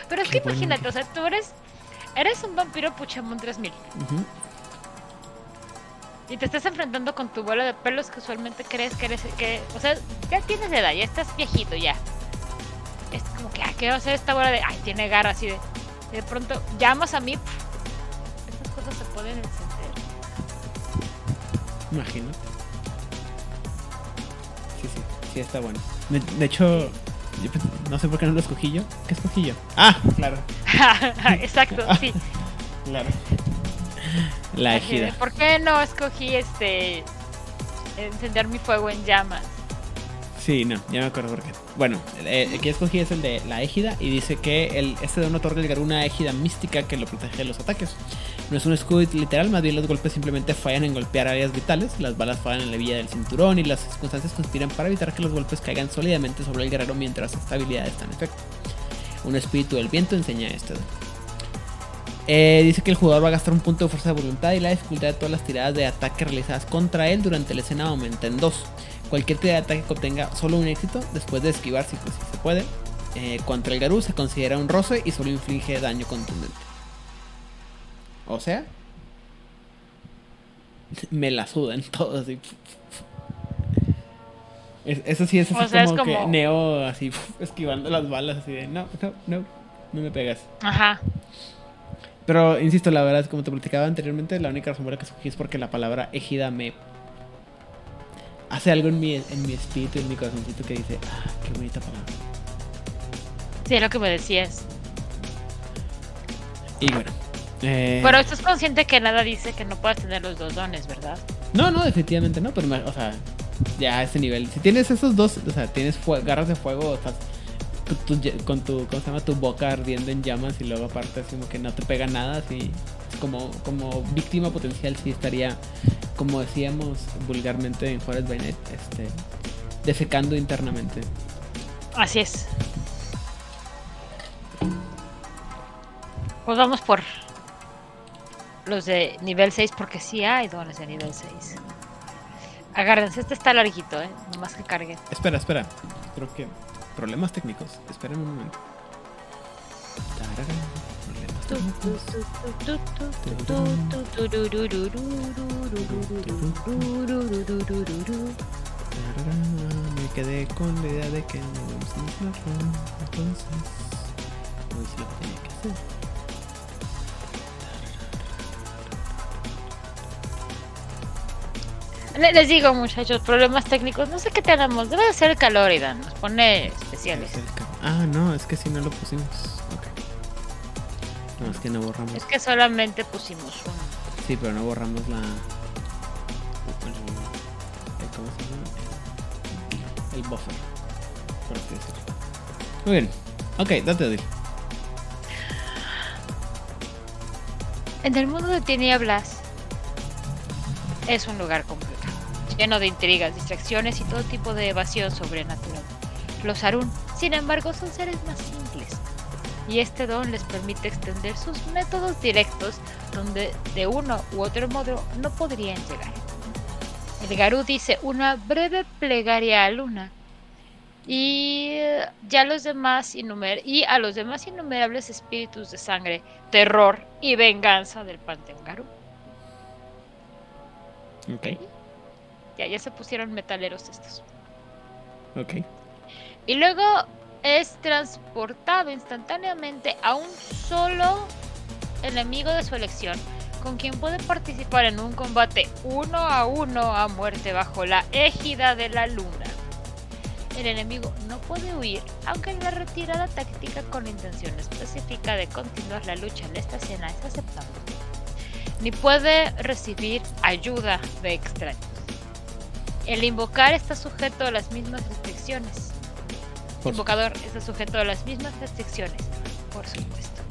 Pero es Qué que bueno. imagínate, o sea, tú eres. Eres un vampiro Puchamón 3000. Ujú. Y te estás enfrentando con tu bola de pelos que usualmente crees que eres. que O sea, ya tienes edad, ya estás viejito ya. Es como que, ah, ¿qué va a hacer esta bola de.? Ay, tiene garras y de. y de pronto llamas a mí. Estas cosas se pueden encender. Imagino. Sí, está bueno. De, de hecho, yo pens- no sé por qué no lo escogí yo. ¿Qué escogí yo? Ah, claro. Exacto, sí. Claro. La ejida. ¿Por qué no escogí este. encender mi fuego en llamas? Sí, no, ya me acuerdo por qué. Bueno, eh, el que escogí es el de la égida y dice que el, este don otorga al Garú una égida mística que lo protege de los ataques. No es un escudo literal, más bien los golpes simplemente fallan en golpear áreas vitales, las balas fallan en la villa del cinturón y las circunstancias conspiran para evitar que los golpes caigan sólidamente sobre el guerrero mientras esta habilidad está en efecto. Un espíritu del viento enseña esto. Eh, dice que el jugador va a gastar un punto de fuerza de voluntad y la dificultad de todas las tiradas de ataque realizadas contra él durante la escena aumenta en 2. Cualquier tirada de ataque que obtenga solo un éxito, después de esquivar si, pues, se puede, eh, contra el Garú se considera un roce y solo inflige daño contundente. O sea, me la sudan todos. Así. eso sí es así como, que Neo así esquivando las balas así de no, no, no, no me pegas. Ajá. Pero insisto, la verdad, como te platicaba anteriormente, la única razón por la que escogí es porque la palabra ejida me hace algo en mi, en mi espíritu, en mi corazoncito que dice, ah, qué bonita palabra. Sí, es lo que me decías. Y bueno. Eh... Pero estás consciente que nada dice que no puedas tener los dos dones, ¿verdad? No, no, definitivamente no, pero, o sea, ya a ese nivel. Si tienes esos dos, o sea, tienes garras de fuego, estás con tu, ¿cómo se llama? Tu boca ardiendo en llamas y luego aparte así como que no te pega nada, así como, como víctima potencial sí estaría como decíamos vulgarmente en Forest by Night, este, defecando internamente. Así es. Pues vamos por los de nivel 6 porque sí hay dones de nivel 6. Agárrense, este está larguito, eh. Nomás que cargue. Espera, espera. Creo que problemas técnicos. Esperen un momento. Me quedé con la idea de que no entonces no es lo tenía que hacer. Les digo, muchachos, problemas técnicos. No sé qué tenemos. Debe de ser el calor, Idan. Nos pone especiales. Ah, no, es que si no lo pusimos. No, es que no borramos. Es que solamente pusimos uno. Sí, pero no borramos la. ¿Cómo se llama? El, buffer. Por así decirlo. Muy bien. Ok, date Odil. En el mundo de tinieblas es un lugar complicado, lleno de intrigas, distracciones y todo tipo de evasión sobrenatural. Los Arun, sin embargo, son seres más y este don les permite extender sus métodos directos donde de uno u otro modo no podrían llegar. El Garú dice una breve plegaria a Luna y ya los demás innumer y a los demás innumerables espíritus de sangre, terror y venganza del Panteón Garú. Ok. Ya, ya se pusieron metaleros estos. Ok. Y luego es transportado instantáneamente a un solo enemigo de su elección, con quien puede participar en un combate uno a uno a muerte bajo la égida de la luna. El enemigo no puede huir, aunque la retirada táctica con intención específica de continuar la lucha en esta escena es aceptable. Ni puede recibir ayuda de extraños. El invocar está sujeto a las mismas restricciones invocador está sujeto a las mismas restricciones, por supuesto.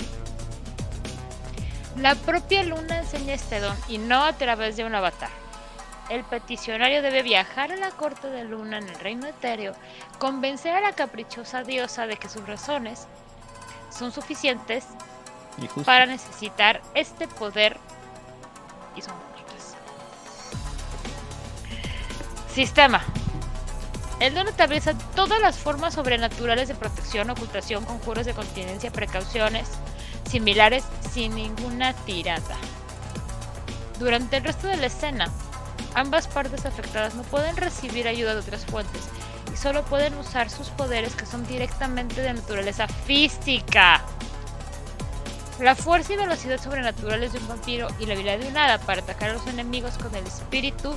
La propia luna enseña este don y no a través de un avatar. El peticionario debe viajar a la corte de luna en el reino etéreo, convencer a la caprichosa diosa de que sus razones son suficientes para necesitar este poder y son justas. Sistema. El don atraviesa todas las formas sobrenaturales de protección, ocultación, conjuros de continencia, precauciones similares sin ninguna tirada. Durante el resto de la escena, ambas partes afectadas no pueden recibir ayuda de otras fuentes y solo pueden usar sus poderes que son directamente de naturaleza física. La fuerza y velocidad sobrenaturales de un vampiro y la habilidad de un hada para atacar a los enemigos con el espíritu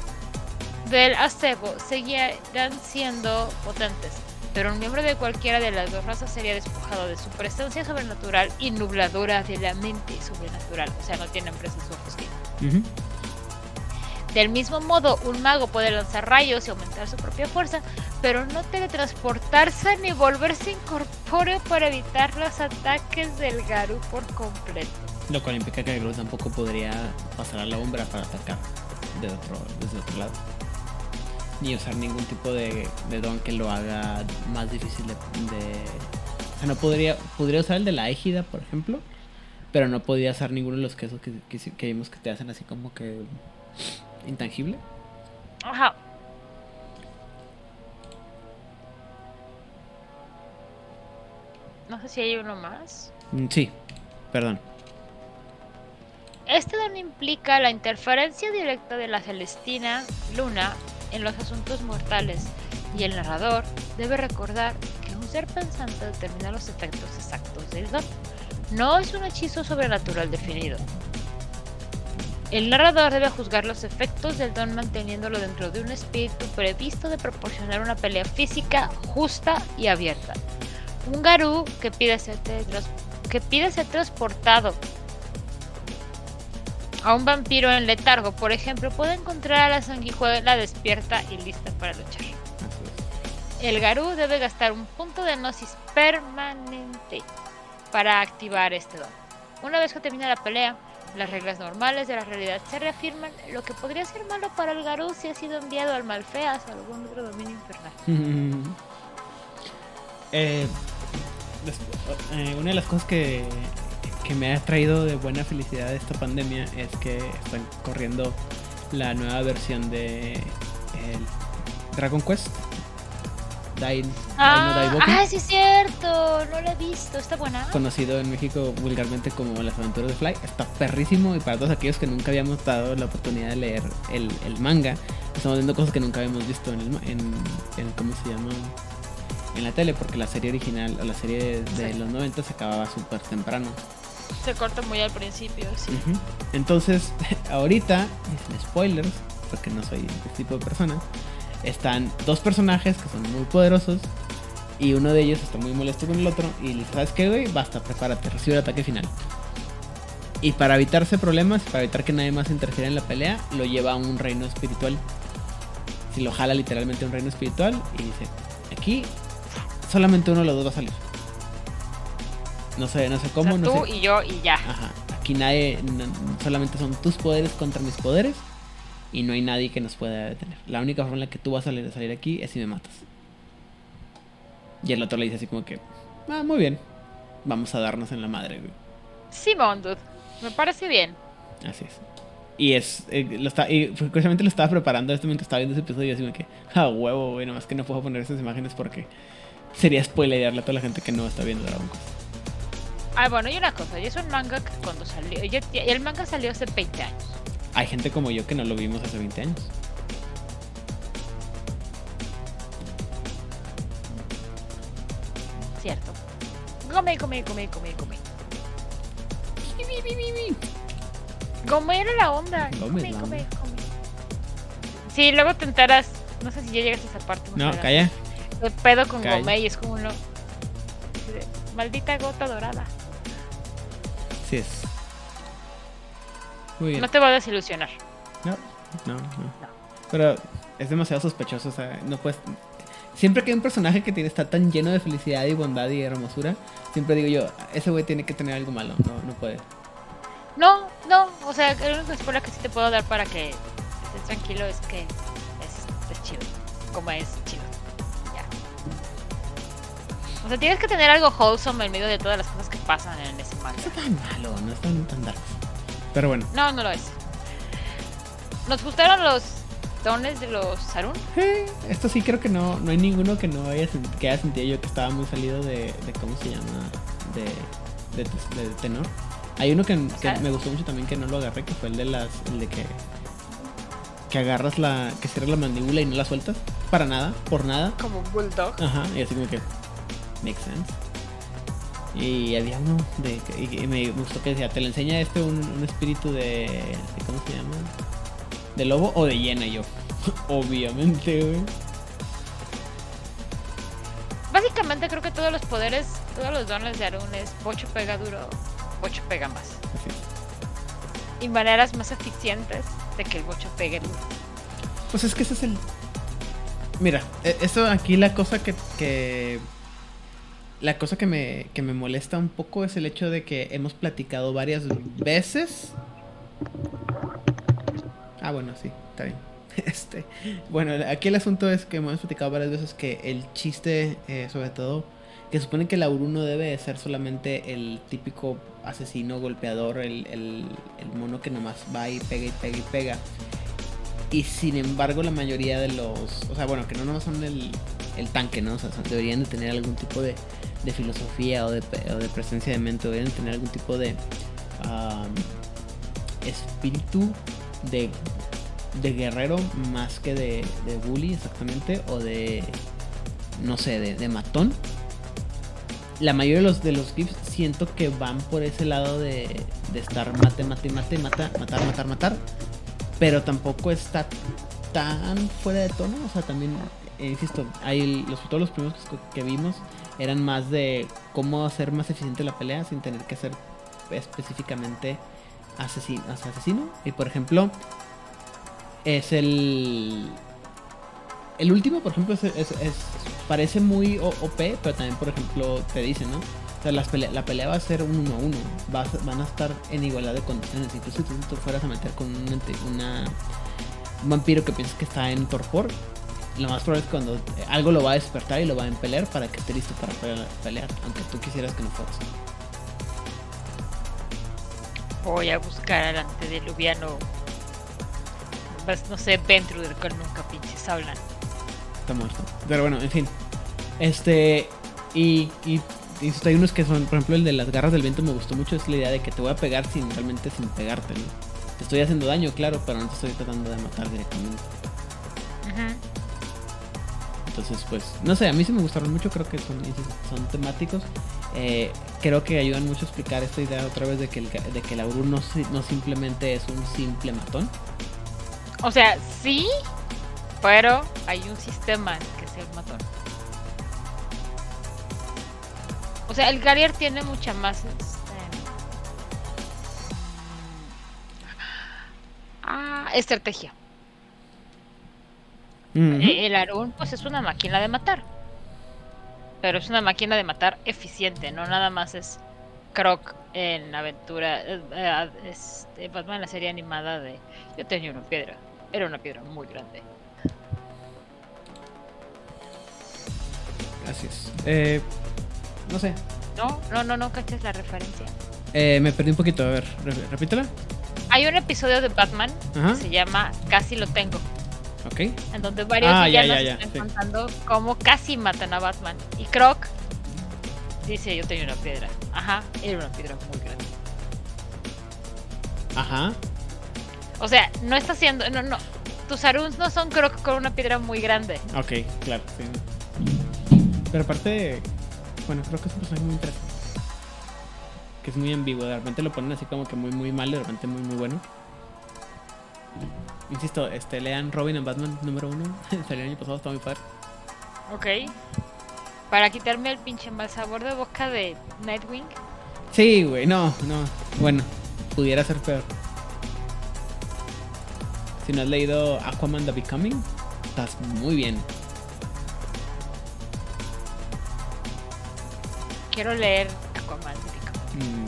del acebo seguirán siendo potentes, pero un miembro de cualquiera de las dos razas sería despojado de su presencia sobrenatural y nubladura de la mente sobrenatural. O sea, no tienen presencia su Del mismo modo, un mago puede lanzar rayos y aumentar su propia fuerza, pero no teletransportarse ni volverse incorpóreo para evitar los ataques del Garú por completo. Lo cual implica que el Garú tampoco podría pasar a la umbra para atacar de otro, desde otro lado. Ni usar ningún tipo de, de don que lo haga más difícil de, de... O sea, no podría... Podría usar el de la égida, por ejemplo. Pero no podía usar ninguno de los quesos que, que, que vimos que te hacen así como que... Intangible. Ajá. No sé si hay uno más. Mm, Sí, perdón. Este don implica la interferencia directa de la Celestina Luna en los asuntos mortales y el narrador debe recordar que un ser pensante determina los efectos exactos del don. No es un hechizo sobrenatural definido. El narrador debe juzgar los efectos del don manteniéndolo dentro de un espíritu previsto de proporcionar una pelea física justa y abierta. Un Garú que pide ser, que pide ser transportado a un vampiro en letargo, por ejemplo, puede encontrar a la sanguijuela despierta y lista para luchar. El Garú debe gastar un punto de gnosis permanente para activar este don. Una vez que termina la pelea, las reglas normales de la realidad se reafirman, lo que podría ser malo para el Garú si ha sido enviado al Malfeas o algún otro dominio infernal. Eh, eh, una de las cosas que, que me ha traído de buena felicidad esta pandemia es que están corriendo la nueva versión de el Dragon Quest. Dai, Ah, Dai no Daiboku, ah, sí es cierto, no lo he visto, está buena. conocido en México vulgarmente como Las aventuras de Fly. Está perrísimo y para todos aquellos que nunca habíamos dado la oportunidad de leer el, el manga, estamos viendo cosas que nunca habíamos visto en el, en, en- ¿cómo se llama? En la tele, porque la serie original o la serie de, de Sí. los 90 se acababa súper temprano. Se corta muy al principio, sí. Entonces, ahorita, spoilers, porque no soy ese tipo de persona, están dos personajes que son muy poderosos y uno de ellos está muy molesto con el otro y le dice, ¿sabes qué, güey? Basta, prepárate, recibe el ataque final. Y para evitarse problemas, para evitar que nadie más interfiera en la pelea, lo lleva a un reino espiritual. Si lo jala literalmente a un reino espiritual y dice, aquí solamente uno de los dos va a salir. No sé, no sé O sea, cómo, no tú sé. y yo y ya. Ajá. Aquí nadie, no- solamente son tus poderes contra mis poderes y no hay nadie que nos pueda detener. La única forma en la que tú vas a salir, salir aquí es si me matas. Y el otro le dice así como que, ah, muy bien, vamos a darnos en la madre, güey. Simón, dude. Me parece bien. Así es. Y es, eh, lo está, y curiosamente lo estaba preparando esto mientras estaba viendo ese episodio y así como que, ah, huevo, güey, nomás que no puedo poner esas imágenes porque sería spoilerarle a toda la gente que no está viendo Dragon Quest. Ah, bueno, y una cosa, y es un manga que cuando salió, ya- el manga salió hace 20 años. Hay gente como yo que no lo vimos hace 20 años. Cierto. Come, come, come, come, come. Come era la onda. Come Come, come. Sí, luego te enteras, no sé si ya llegas a esa parte. No, calla. El pedo con. Gome y es como uno. Maldita gota dorada. Sí es. Muy bien. No te voy a desilusionar. No, no, no. Pero es demasiado sospechoso, o sea, no puedes... Siempre que hay un personaje que tiene, está tan lleno de felicidad y bondad y hermosura, siempre digo yo, ese güey tiene que tener algo malo, no, no puede. No, no, o sea, el único spoiler que sí te puedo dar para que estés tranquilo es que es, es chido. Como es chido. Ya. O sea, tienes que tener algo wholesome en medio de todas las cosas pasan en ese manga. No está tan malo, no es tan, tan dark. Pero bueno, No, no lo es. Nos gustaron los dones de los Sarun. eh, esto sí creo que no, no hay ninguno que no haya, que haya sentido yo que estaba muy salido de, de ¿cómo se llama? De, de, tenor. Hay uno que, me gustó mucho también que no lo agarré, que fue el de las, el de que que agarras la, que cierras la mandíbula y no la sueltas para nada, por nada. Como un bulldog. Ajá, y así como que. Makes sense. Y había uno de. que- Y, me gustó que decía: Te le enseña este un, un espíritu de, ¿Cómo se llama? ¿De lobo o de hiena? Yo. Obviamente, güey. Básicamente creo que todos los poderes, todos los dones de Arun es Bocho pega duro, Bocho pega más. Así. Y maneras más eficientes de que el bocho pegue duro. Pues es que ese es el. Mira, e- eso aquí la cosa que. que- La cosa que me, que me molesta un poco es el hecho de que hemos platicado varias veces. Ah, bueno, sí, está bien. Este, bueno, aquí el asunto es que hemos platicado varias veces que el chiste, eh, sobre todo, que supone que Lauru no debe de ser solamente el típico asesino, golpeador, el, el, el mono que nomás va y pega y pega y pega. Y sin embargo, la mayoría de los. O sea, bueno, que no nomás son el, el tanque, ¿no? O sea, deberían de tener algún tipo de, de filosofía o de, o de presencia de mente, deberían de tener algún tipo de. espíritu de, de guerrero más que de, de bully, exactamente, o de. No sé, de, de matón. La mayoría de los, de los GIFs siento que van por ese lado de, de estar mate, mate, mate, mata, matar, matar, matar pero tampoco está tan fuera de tono. O sea, también, eh, insisto, hay los, todos los primeros que vimos eran más de cómo hacer más eficiente la pelea sin tener que ser específicamente asesino. asesino. Y por ejemplo, es el. El último, por ejemplo, es, parece muy OP, pero también, por ejemplo, te dice, ¿no? O sea, las pelea- la pelea va a ser un uno a uno. Va a ser- van a estar en igualdad de condiciones. Incluso si tú fueras a meter con un, ente- una- un vampiro que piensas que está en torpor, lo más probable es cuando eh, algo lo va a despertar y lo va a empeler para que esté listo para pele- pelear, aunque tú quisieras que no fueras. Voy a buscar al antediluviano. No sé, Ventruder con nunca pinches hablan. Está muerto. Pero bueno, en fin. Este. Y. y hay unos que son, por ejemplo, el de las garras del viento me gustó mucho. Es la idea de que te voy a pegar sin realmente sin pegarte, ¿no? Te estoy haciendo daño, claro, pero no te estoy tratando de matar directamente. Ujú. Entonces, pues, no sé, a mí sí me gustaron mucho, creo que son, son temáticos. Eh, creo que ayudan mucho a explicar esta idea otra vez de que el, de que el no, no simplemente es un simple matón. O sea, sí, pero hay un sistema que es el matón. O sea, el Garrier tiene mucha más. este, ah, estrategia. Eh, El Arun, pues es una máquina de matar. Pero es una máquina de matar eficiente, no nada más es Croc en aventura. eh, eh, este, Batman en la serie animada de. Yo tenía una piedra. Era una piedra muy grande. Así es. Eh, no sé, No, no, no, no cachas la referencia. eh, me perdí un poquito, a ver, re- repítela. Hay un episodio de Batman Ajá. que se llama Casi lo tengo, Ok. en donde varios Ah, ya, ya, ya, están sí. contando cómo casi matan a Batman. Y Croc dice: Yo tenía una piedra. Ajá, era una piedra muy grande. Ajá. O sea, no está haciendo. No, no. Tus Aruns no son Croc con una piedra muy grande. Ok, claro, sí. Pero aparte, bueno, creo que es un personaje muy interesante. Que es muy ambiguo, de repente lo ponen así como que muy, muy mal, de repente muy, muy bueno. Insisto, este, lean Robin en Batman número uno. Salió el año pasado, está muy padre. Ok. Para quitarme el pinche mal sabor de boca de Nightwing. Sí, güey, no, no. Bueno, pudiera ser peor. Si no has leído Aquaman The Becoming, estás muy bien. Quiero leer Aquaman.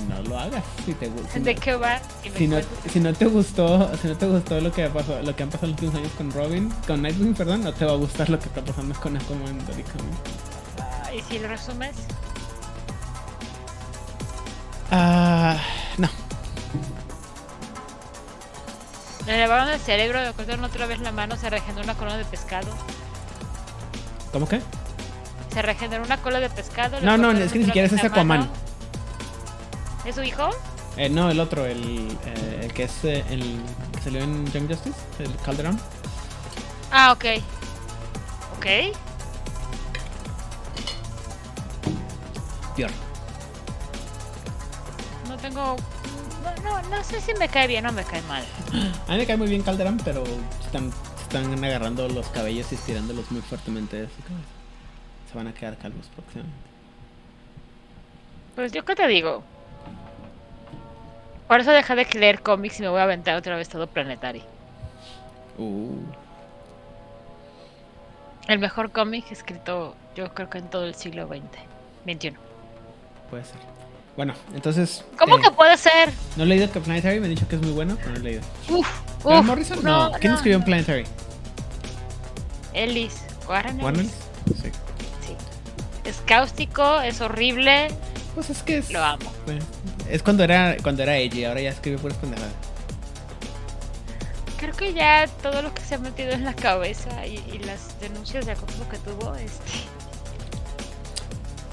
No lo hagas. Si te gu- si ¿De no- qué va? Si no, si no te gustó, si no te gustó lo que pasó, lo que han pasado los últimos años con Robin, con Nightwing, perdón, no te va a gustar lo que está pasando con Aquaman The Becoming. Ah, ¿Y si lo resumes? Ah, no. Le lavaron el cerebro, le cortaron otra vez la mano, se regeneró una cola de pescado. ¿Cómo que? Se regeneró una cola de pescado. No, no, es que ni siquiera es ese. Aquaman. ¿Es su hijo? Eh, no, el otro, el, eh, el que es eh, el que salió en Young Justice, el Calderon. Ah, ok. Ok. Peor. No tengo. No, no, no sé si me cae bien o me cae mal. A mí me cae muy bien Calderon, pero están, están agarrando los cabellos y estirándolos muy fuertemente su cabeza. Se van a quedar calvos próximamente. Pues yo qué te digo. Por eso dejé de leer cómics y me voy a aventar otra vez todo Planetary. Uh, El mejor cómic escrito, yo creo que en todo el siglo XX. 21. puede ser. Bueno, entonces. ¿Cómo eh, que puede ser? No he leído que Planetary, me han dicho que es muy bueno, pero no he leído. Uf, ¿Grant uf, Morrison? No. ¿Quién escribió en Planetary? Ellis. Warren. Ellis. Sí. Sí. Es cáustico, es horrible, Pues es que es. lo amo. bueno, es cuando era cuando era Eiji, ahora ya escribe puras pendejadas. Creo que ya todo lo que se ha metido en la cabeza y, y las denuncias de acoso que tuvo, este,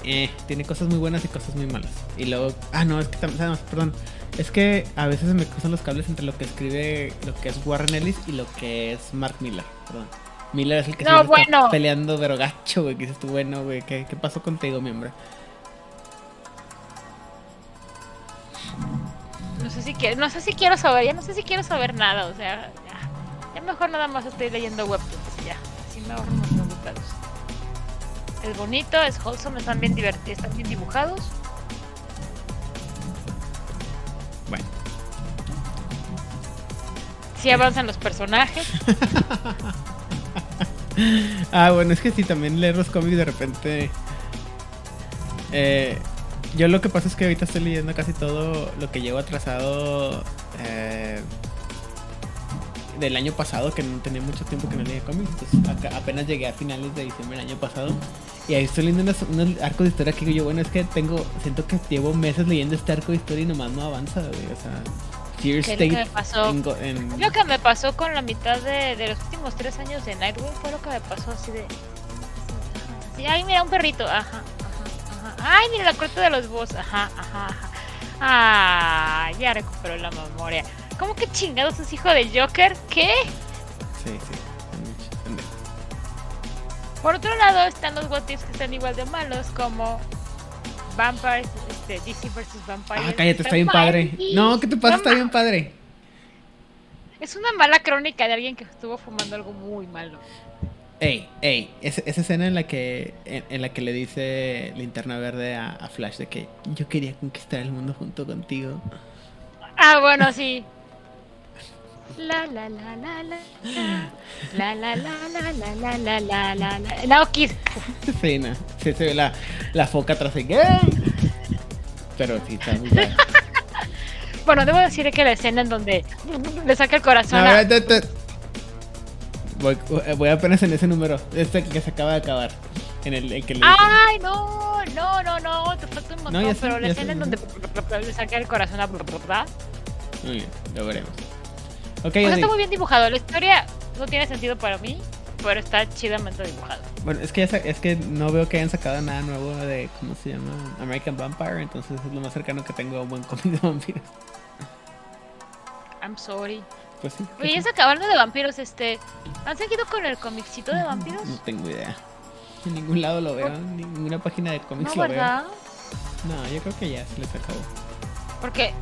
Eh, tiene cosas muy buenas y cosas muy malas. Y luego. Ah, no, es que también. Perdón. Es que a veces me cruzan los cables entre lo que escribe lo que es Warren Ellis y lo que es Mark Miller. Perdón. Miller es el que No, está peleando, pero gacho, güey. Que dices tú, bueno, güey. ¿qué, ¿Qué pasó contigo, mi hombre? No sé si quiero, no sé si quiero saber, ya no sé si quiero saber nada, o sea, ya, ya mejor nada más estoy leyendo webtoons, y ya, así me ahorro un montón de pedos. Es bonito, es wholesome, están bien divertidos, están bien dibujados. Bueno. Sí avanzan los personajes. Ah, bueno, es que sí, también leer los cómics de repente. Eh, yo lo que pasa es que ahorita estoy leyendo casi todo lo que llevo atrasado eh, del año pasado, que no tenía mucho tiempo que no leía cómics. Entonces acá- apenas llegué a finales de diciembre del año pasado. Y ahí estoy leyendo unos, unos arcos de historia que digo yo, bueno, es que tengo, siento que llevo meses leyendo este arco de historia y nomás no avanza, güey. O sea, Fear ¿Qué es lo que State me pasó? en go- en- Lo que me pasó con la mitad de, de los últimos tres años de Nightwing fue lo que me pasó así de... Sí, ay, mira, un perrito. Ajá, ajá. Ay, mira la corte de los boss. Ajá, ajá, ajá. Ah, ya recuperó la memoria. ¿Cómo que chingados es hijo de Joker? ¿Qué? Sí, sí. Por otro lado están los What Ifs que están igual de malos como Vampires, este, DC vs. Vampires. Ah, cállate, está bien padre. No, ¿qué te pasa? Está bien padre. Es una mala crónica de alguien que estuvo fumando algo muy malo. Ey, ey, esa, esa escena en la que en, en la que le dice Linterna Verde a, a Flash de que yo quería conquistar el mundo junto contigo. Ah, bueno, sí. La la la la la la la la la la la la la la la Esa escena. Sí, se ve la, la foca atrás de Pero sí, está muy padre. Bueno, debo decir que la escena en donde le saca el corazón No, a... espérate, espérate. Voy, voy apenas en ese número. Este que se acaba de acabar. En el, el que le Ay, no, no, no, no, te falta un montón, No, sé, pero la escena en donde le saca el corazón a... Muy bien, lo veremos. Ok, O sea, Odi. está muy bien dibujado. La historia no tiene sentido para mí, pero está chidamente dibujado. Bueno, es que, ya es que no veo que hayan sacado nada nuevo de, ¿cómo se llama? American Vampire, entonces es lo más cercano que tengo a un buen cómic de vampiros. I'm sorry. Pues sí. Oye, ya se acabaron de vampiros, este... ¿Han seguido con el comicito de vampiros? No tengo idea. En ningún lado lo veo, en ninguna página de cómics No, lo ¿verdad? veo. No, yo creo que ya se les acabó. Porque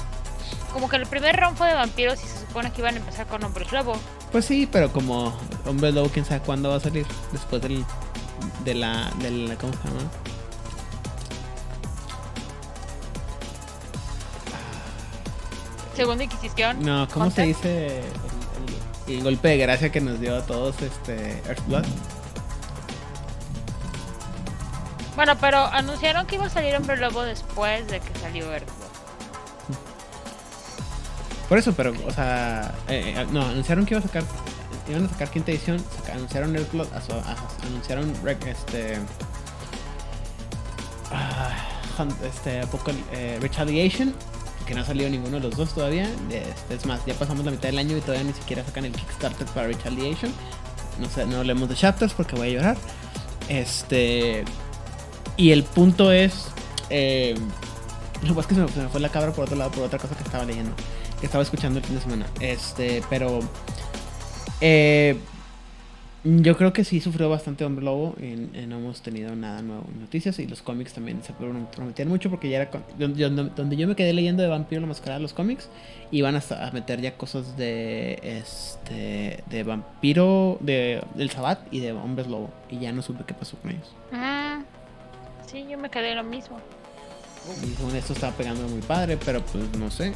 como que el primer round fue de vampiros y se supone que iban a empezar con hombres lobo. Pues sí, pero como Hombre Lobo, quién sabe cuándo va a salir. Después del, de la, de la, ¿cómo se llama? Segunda Inquisición. No, ¿cómo se dice? El, el- el golpe de gracia que nos dio a todos este Earthblood. Bueno, pero anunciaron que iba a salir hombre lobo después de que salió Earthbound. Por eso, pero, o sea, eh, eh, no, anunciaron que iba a sacar, iban a sacar quinta edición, anunciaron Earthblood, anunciaron rec- este, ah, este, Apocal- eh, Retaliation, que no ha salido ninguno de los dos todavía. Es más, ya pasamos la mitad del año y todavía ni siquiera sacan el Kickstarter para Retaliation. No sé, no hablemos de chapters porque voy a llorar. Este, y el punto es, eh, lo es que se me, se me fue la cabra por otro lado por otra cosa que estaba leyendo que estaba escuchando el fin de semana. Este, pero eh, yo creo que sí sufrió bastante Hombre Lobo y, y no hemos tenido nada nuevo en noticias y los cómics también se prometían mucho porque ya era con- donde, yo- donde yo me quedé leyendo de Vampiro la Mascarada los cómics iban hasta a meter ya cosas de este de vampiro de del Sabbat y de hombres lobo y ya no supe qué pasó con ellos Ah, sí, yo me quedé lo mismo. y según esto estaba pegando muy padre pero pues no sé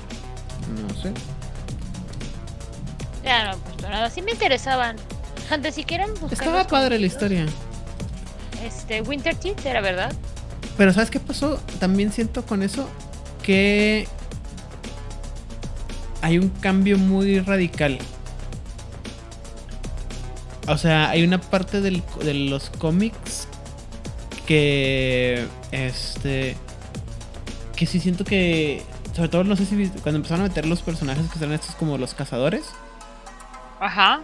no sé no, pues desafortunada. Sí me interesaban. Gente, si quieren buscar. Estaba padre la historia. Este, Winter Teeth era verdad. Pero ¿sabes qué pasó? También siento con eso que hay un cambio muy radical. O sea, hay una parte del- de los cómics que este que sí siento que sobre todo no sé si cuando empezaron a meter los personajes que son estos como los cazadores Ajá.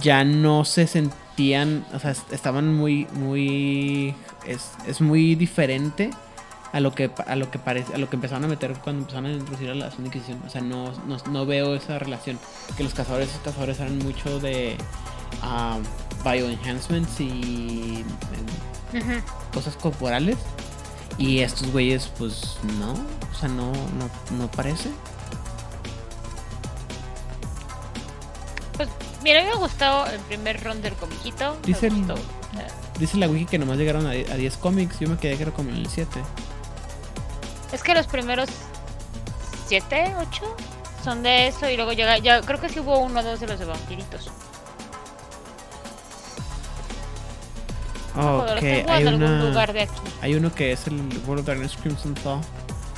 Ya no se sentían, o sea, est- estaban muy, muy, es, es muy diferente a lo que a lo que parece, a lo que empezaron a meter cuando empezaron a introducir a la Segunda Inquisición. O sea, no, no, no veo esa relación. Que los cazadores, esos cazadores eran mucho de ah, bioenhancements y cosas corporales. Y estos güeyes, pues no, o sea, no, no, no parece. Pues, mira, a mí me gustó el primer round del comiquito. Dice el- Dice la wiki que nomás llegaron a, die- a 10 cómics. Yo me quedé creo como en el 7. Es que los primeros 7, 8 son de eso y luego llega, ya creo que sí hubo uno o dos de los de vampiritos. Los Ok, hay una... Hay uno que es el World of Darkness Crimson Thaw,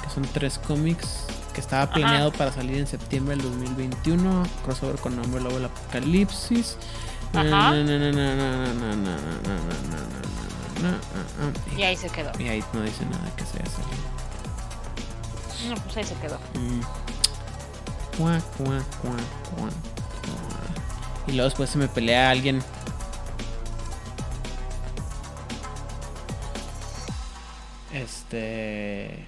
que son tres cómics que estaba planeado para salir en septiembre del 2021, crossover con Hombre Lobo del Apocalipsis. Y ahí se quedó. Y ahí no dice nada que se haya salido. No, pues ahí se quedó. Y luego después se me pelea alguien. Este.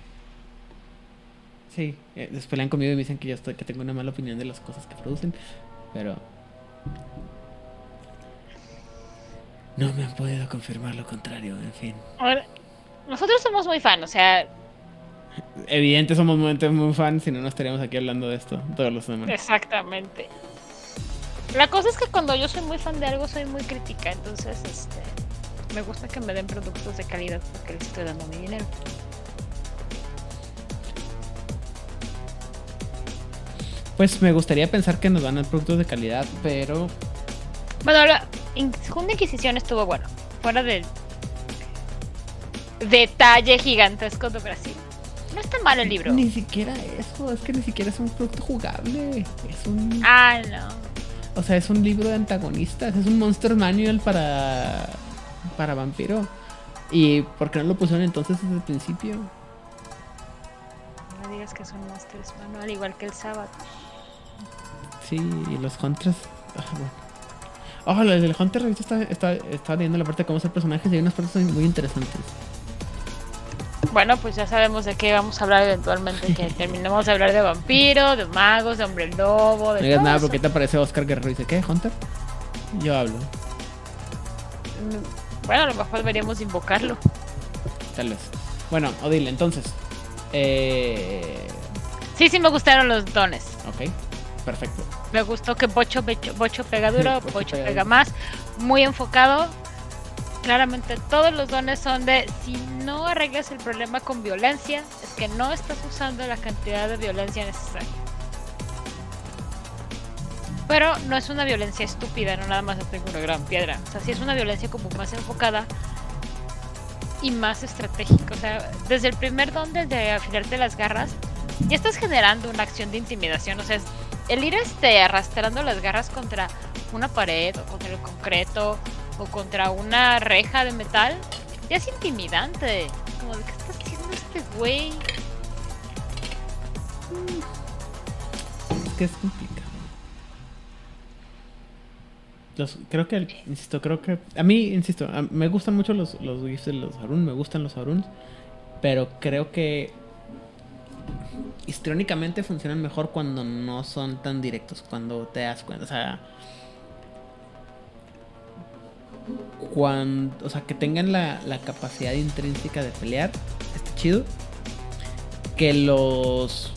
Sí, eh, se pelean conmigo y me dicen que yo estoy, que tengo una mala opinión de las cosas que producen. Pero. No me han podido confirmar lo contrario, en fin. Ahora, nosotros somos muy fan, o sea, Evidente somos muy, muy fans, si no, no estaríamos aquí hablando de esto todos los semanas. exactamente. La cosa es que cuando yo soy muy fan de algo, soy muy crítica, entonces, este, me gusta que me den productos de calidad porque les estoy dando mi dinero. Pues me gustaría pensar que nos van a dar productos de calidad, pero Bueno, la Segunda Inquisición estuvo bueno, fuera del detalle gigantesco de Brasil. No está mal el libro. ni siquiera eso, es que ni siquiera es un producto jugable. Es un, Ah, no. o sea, es un libro de antagonistas, es un Monster Manual para para vampiro. ¿Y por qué no lo pusieron entonces desde el principio? No digas que son monsters, mano, al igual que el sábado. Sí, y los Hunters. Ah, bueno. Oh, lo del Hunter ahorita está, está, está viendo la parte de cómo hacer personajes y hay unas partes muy interesantes. Bueno, pues ya sabemos de qué vamos a hablar eventualmente, que terminemos de hablar de vampiro, de magos, de hombre lobo, de No digas todo nada eso. porque te aparece Oscar Guerrero y dice, ¿qué? ¿Hunter? Yo hablo, Mm, Bueno, a lo mejor deberíamos invocarlo. tal vez. Bueno, Odile, entonces. Eh... Sí, sí me gustaron los dones. Ok, perfecto. Me gustó que Bocho, Becho- Bocho pega duro, Bocho Bocho pega más, muy enfocado. Claramente todos los dones son de si no arreglas el problema con violencia, es que no estás usando la cantidad de violencia necesaria. Pero no es una violencia estúpida, no nada más tengo una gran piedra. O sea, sí es una violencia como más enfocada y más estratégica. O sea, desde el primer don, desde afilarte las garras, ya estás generando una acción de intimidación. O sea, el ir este, arrastrando las garras contra una pared o contra el concreto o contra una reja de metal, ya es intimidante. Como de qué está haciendo este güey. Es que es complicado. Los, creo que, insisto, creo que... A mí, insisto, me gustan mucho los, los GIFs de los Harun, me gustan los Harun, pero creo que histriónicamente funcionan mejor cuando no son tan directos, cuando te das cuenta, o sea... Cuando, o sea, que tengan la, la capacidad intrínseca de pelear, está chido. Que los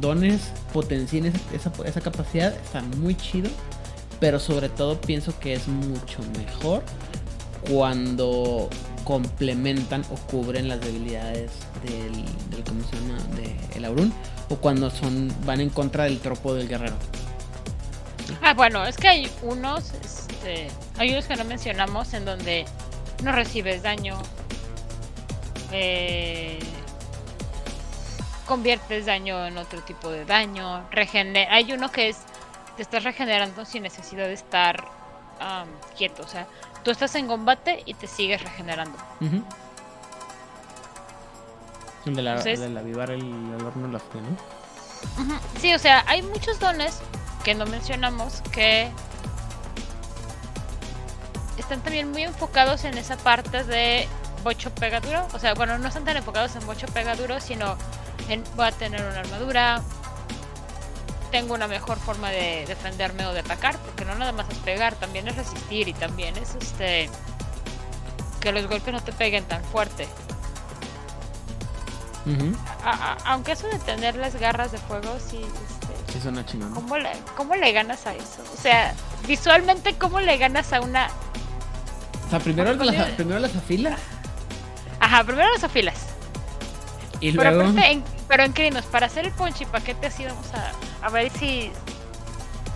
dones potencien esa, esa, esa capacidad, está muy chido. Pero sobre todo pienso que es mucho mejor cuando complementan o cubren las debilidades del, del ¿cómo se llama? El Aurun o cuando son van en contra del tropo del guerrero. Ah, bueno, es que hay unos, este, hay unos que no mencionamos en donde no recibes daño, eh, conviertes daño en otro tipo de daño, regener hay uno que es, te estás regenerando sin necesidad de estar quieto, o sea, tú estás en combate y te sigues regenerando. Ujú. El de, la, Entonces- del avivar el, el horno la fe, Sí, o sea, hay muchos dones que no mencionamos que están también muy enfocados en esa parte de bocho pegaduro. O sea, bueno, no están tan enfocados en bocho pegaduro, sino en voy a tener una armadura, tengo una mejor forma de defenderme o de atacar, porque no nada más es pegar, también es resistir y también es este que los golpes no te peguen tan fuerte. Ujú. A- a- aunque eso de tener las garras de fuego, sí, este, Sí, suena chingón. ¿Cómo le, ¿Cómo le ganas a eso? O sea, visualmente, ¿cómo le ganas a una. O sea, primero las, primero las afilas Ajá, primero las afilas. y Pero luego. aparte, en, pero en Crinos, para hacer el ponchi paquete, así vamos a, a ver si.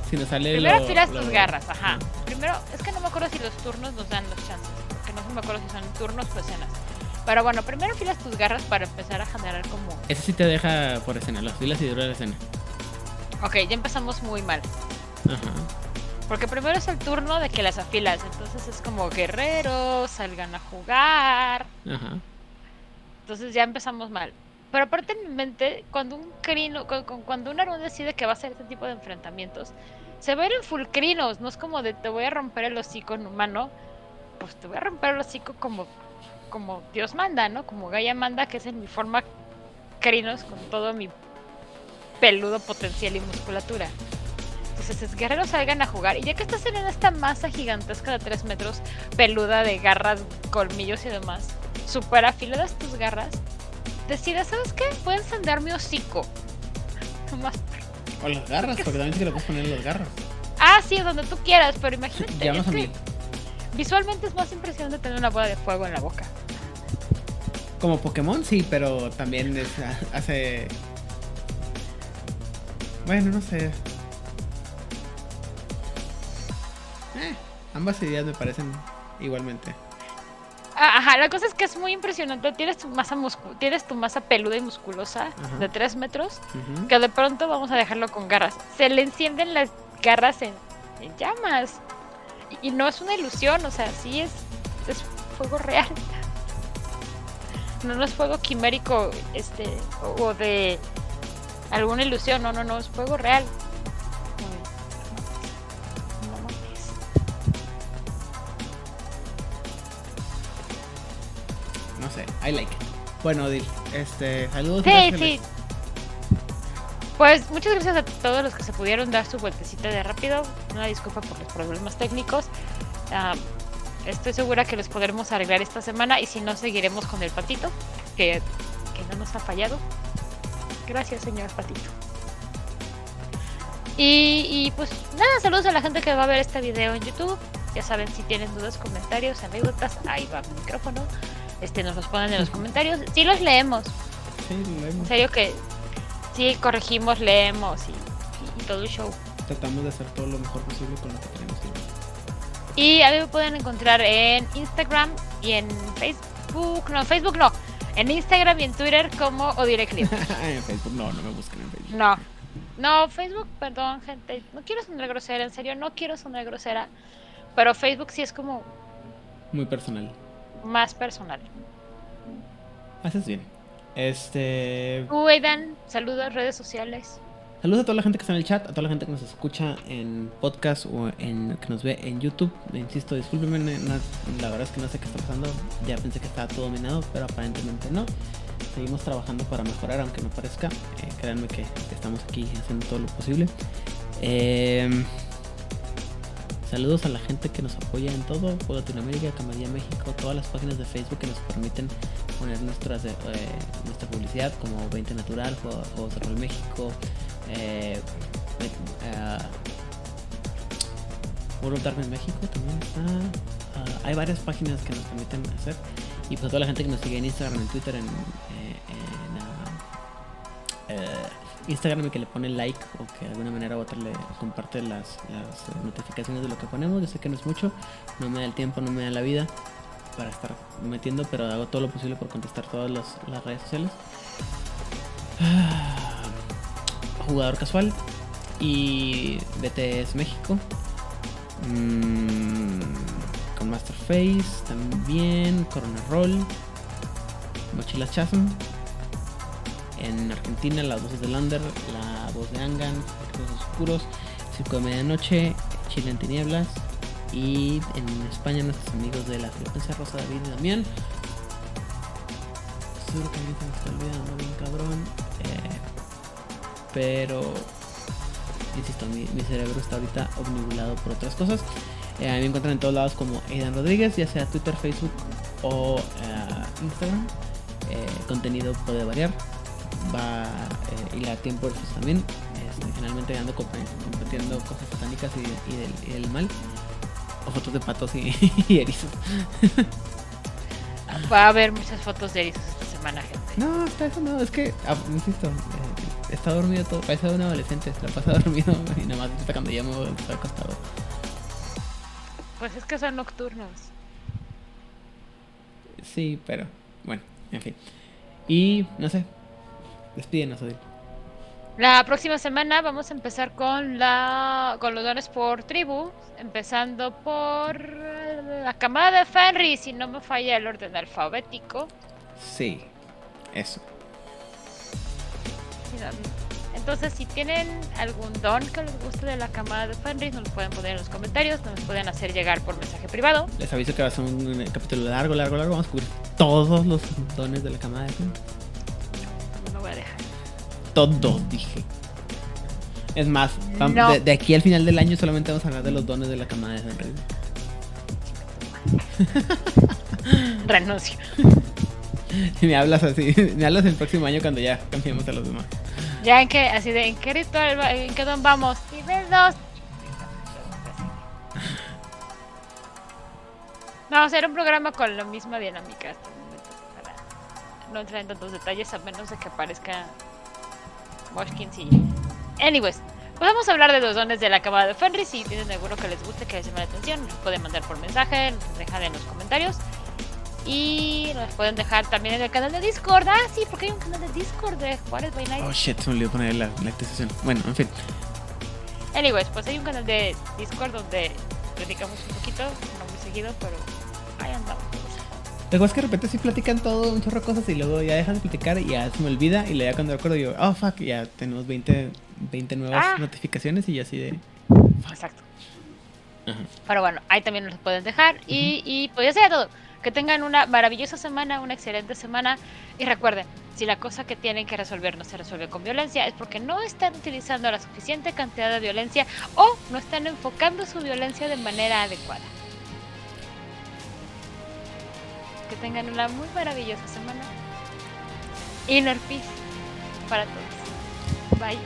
Si nos sale Primero lo- tus garras, ajá. Primero, es que no me acuerdo si los turnos nos dan los chances. Porque no me acuerdo si son turnos o escenas. Pero bueno, primero afilas tus garras para empezar a generar como. Ese sí te deja por escena, las filas y dura la escena. Ok, ya empezamos muy mal. Ajá. Porque primero es el turno de que las afilas. Entonces es como guerreros, salgan a jugar. Ajá. Entonces ya empezamos mal. Pero aparte en mi mente, cuando un crino, cu- cu- cuando un Arun decide que va a hacer este tipo de enfrentamientos, se va a ir en full crinos, no es como de te voy a romper el hocico en humano, pues te voy a romper el hocico como, como Dios manda, ¿no? Como Gaia manda, que es en mi forma crinos con todo mi peludo potencial y musculatura. Entonces es guerreros salgan a jugar. Y ya que estás en esta masa gigantesca de 3 metros, peluda de garras, colmillos y demás, super afiladas tus garras, decides, ¿sabes qué? Voy a encender mi hocico. Nomás. O las garras, porque también sí que le puedes poner las garras. Ah, sí, donde tú quieras, pero imagínate. Llámanos es a que. Visualmente es más impresionante tener una bola de fuego en la boca. Como Pokémon, sí, pero también es- hace. Bueno, no sé. Eh, ambas ideas me parecen igualmente. Ajá, la cosa es que es muy impresionante. Tienes tu masa muscu tienes tu masa peluda y musculosa Ajá. de 3 metros, que de pronto vamos a dejarlo con garras. Se le encienden las garras en, en llamas. Y, y no es una ilusión, o sea, sí es, es fuego real. No, no es fuego quimérico, este, o de alguna ilusión, no, no, no, es fuego real. Sé, I like it. Bueno, Odil, este, saludos. Sí, gracias, sí. Pues muchas gracias a todos los que se pudieron dar su vueltecita de rápido. Una disculpa por los problemas técnicos. Ah, estoy segura que los podremos arreglar esta semana y si no, seguiremos con el patito, que, que no nos ha fallado. Gracias, señor patito. Y, y, pues nada, saludos a la gente que va a ver este video en YouTube. Ya saben, si tienen dudas, comentarios, anécdotas, ahí va mi micrófono. Este, nos los ponen en los comentarios. Sí los leemos. Sí, lo En serio que sí corregimos, leemos y todo el show. Tratamos de hacer todo lo mejor posible con lo que tenemos. Y a mí me pueden encontrar en Instagram y en Facebook. No, Facebook no. En Instagram y en Twitter como Odireclip. en Facebook, no, no me busquen en Facebook. No. No, Facebook, perdón, gente. No quiero sonar grosera, en serio, no quiero sonar grosera. Pero Facebook sí es como Muy personal. Más personal. Haces bien. Este. Tú, Aidan, saludos, redes sociales. Saludos a toda la gente que está en el chat, a toda la gente que nos escucha en podcast o en que nos ve en YouTube. Insisto, discúlpenme, la verdad es que no sé qué está pasando. Ya pensé que estaba todo dominado, pero aparentemente no. Seguimos trabajando para mejorar, aunque no parezca. Eh, créanme que, que estamos aquí haciendo todo lo posible. Eh, saludos a la gente que nos apoya en todo, por Latinoamérica, Camarilla México, todas las páginas de Facebook que nos permiten poner nuestras, eh, nuestra publicidad, como 20 Natural, Juegos de Rol México, eh, eh, World of Darkness México también está. Ah, hay varias páginas que nos permiten hacer. Y pues a toda la gente que nos sigue en Instagram, en Twitter, en, eh, en, ah, eh, Instagram y que le pone like o que de alguna manera u otra le comparte las, eh, notificaciones de lo que ponemos. Yo sé que no es mucho, no me da el tiempo, no me da la vida para estar metiendo, pero hago todo lo posible por contestar todas las, las redes sociales. Ah, jugador casual y BTS México. Mm, con Masterface también, Corona Roll, Mochila Chasm. En Argentina, las voces de Lander, la voz de Angan, Los Oscuros, Circo de Medianoche, Chile en Tinieblas. Y en España, nuestros amigos de la frecuencia rosa David y Damián. Seguro que se me está olvidando bien cabrón. eh, pero insisto, mi, cerebro está ahorita obnubilado por otras cosas. Eh, me encuentran en todos lados como Aidan Rodríguez, ya sea Twitter, Facebook o eh, Instagram. Eh, contenido puede variar, va eh, y la tiempo versus también. Este, generalmente ando compartiendo cosas satánicas y, y del, y del mal. O fotos de patos y, y erizos. Va a haber muchas fotos de erizos esta semana, gente. No, hasta eso no, es que, ah, insisto, eh, está dormido todo, parece un adolescente, se la pasa dormido y nada más hasta cuando llamo está acostado. Pues es que son nocturnos. Sí, pero bueno, en fin. Y no sé, despídenos, Odil. La próxima semana vamos a empezar con la con los dones por tribu, empezando por la camada de Fenry, si no me falla el orden alfabético. Sí, eso. Entonces, si tienen algún don que les guste de la camada de Fenris, nos lo pueden poner en los comentarios, nos lo pueden hacer llegar por mensaje privado. Les aviso que va a ser un, capítulo largo, largo, largo. Vamos a cubrir todos los dones de la camada de Fenris. No lo voy a dejar. Todo, dije. Es más, No. de, de aquí al final del año solamente vamos a hablar de los dones de la camada de Fenris. Renuncio. Y me hablas así, me hablas el próximo año cuando ya cambiemos a los demás. Ya en qué, así de, ¿en qué ritual, en qué don vamos? Nivel 2. Vamos a hacer un programa con la misma dinámica no entrar en tantos detalles a menos de que aparezca Moshkins y... Anyways, pues vamos a hablar de los dones de la camada de Fenris. Si tienen alguno que les guste, que les llame la atención, nos pueden mandar por mensaje, nos dejan en los comentarios. Y nos pueden dejar también en el canal de Discord. Ah, sí, porque hay un canal de Discord de Juárez by Night. Oh shit, se me olvidó poner la, la actualización. Bueno, en fin. Anyways, pues hay un canal de Discord donde platicamos un poquito, no muy seguido, pero ahí andamos. Lo que pasa es que de repente sí platican todo, un chorro de cosas y luego ya dejan de platicar y ya se me olvida y luego ya cuando recuerdo digo, oh fuck, ya tenemos 20, 20 nuevas Ah. notificaciones y yo así de... Exacto. Ajá. Pero bueno, ahí también nos pueden dejar. Y, y pues ya sea todo. Que tengan una maravillosa semana, una excelente semana. Y recuerden, si la cosa que tienen que resolver no se resuelve con violencia, es porque no están utilizando la suficiente cantidad de violencia o no están enfocando su violencia de manera adecuada. Que tengan una muy maravillosa semana. Inner peace para todos. Bye.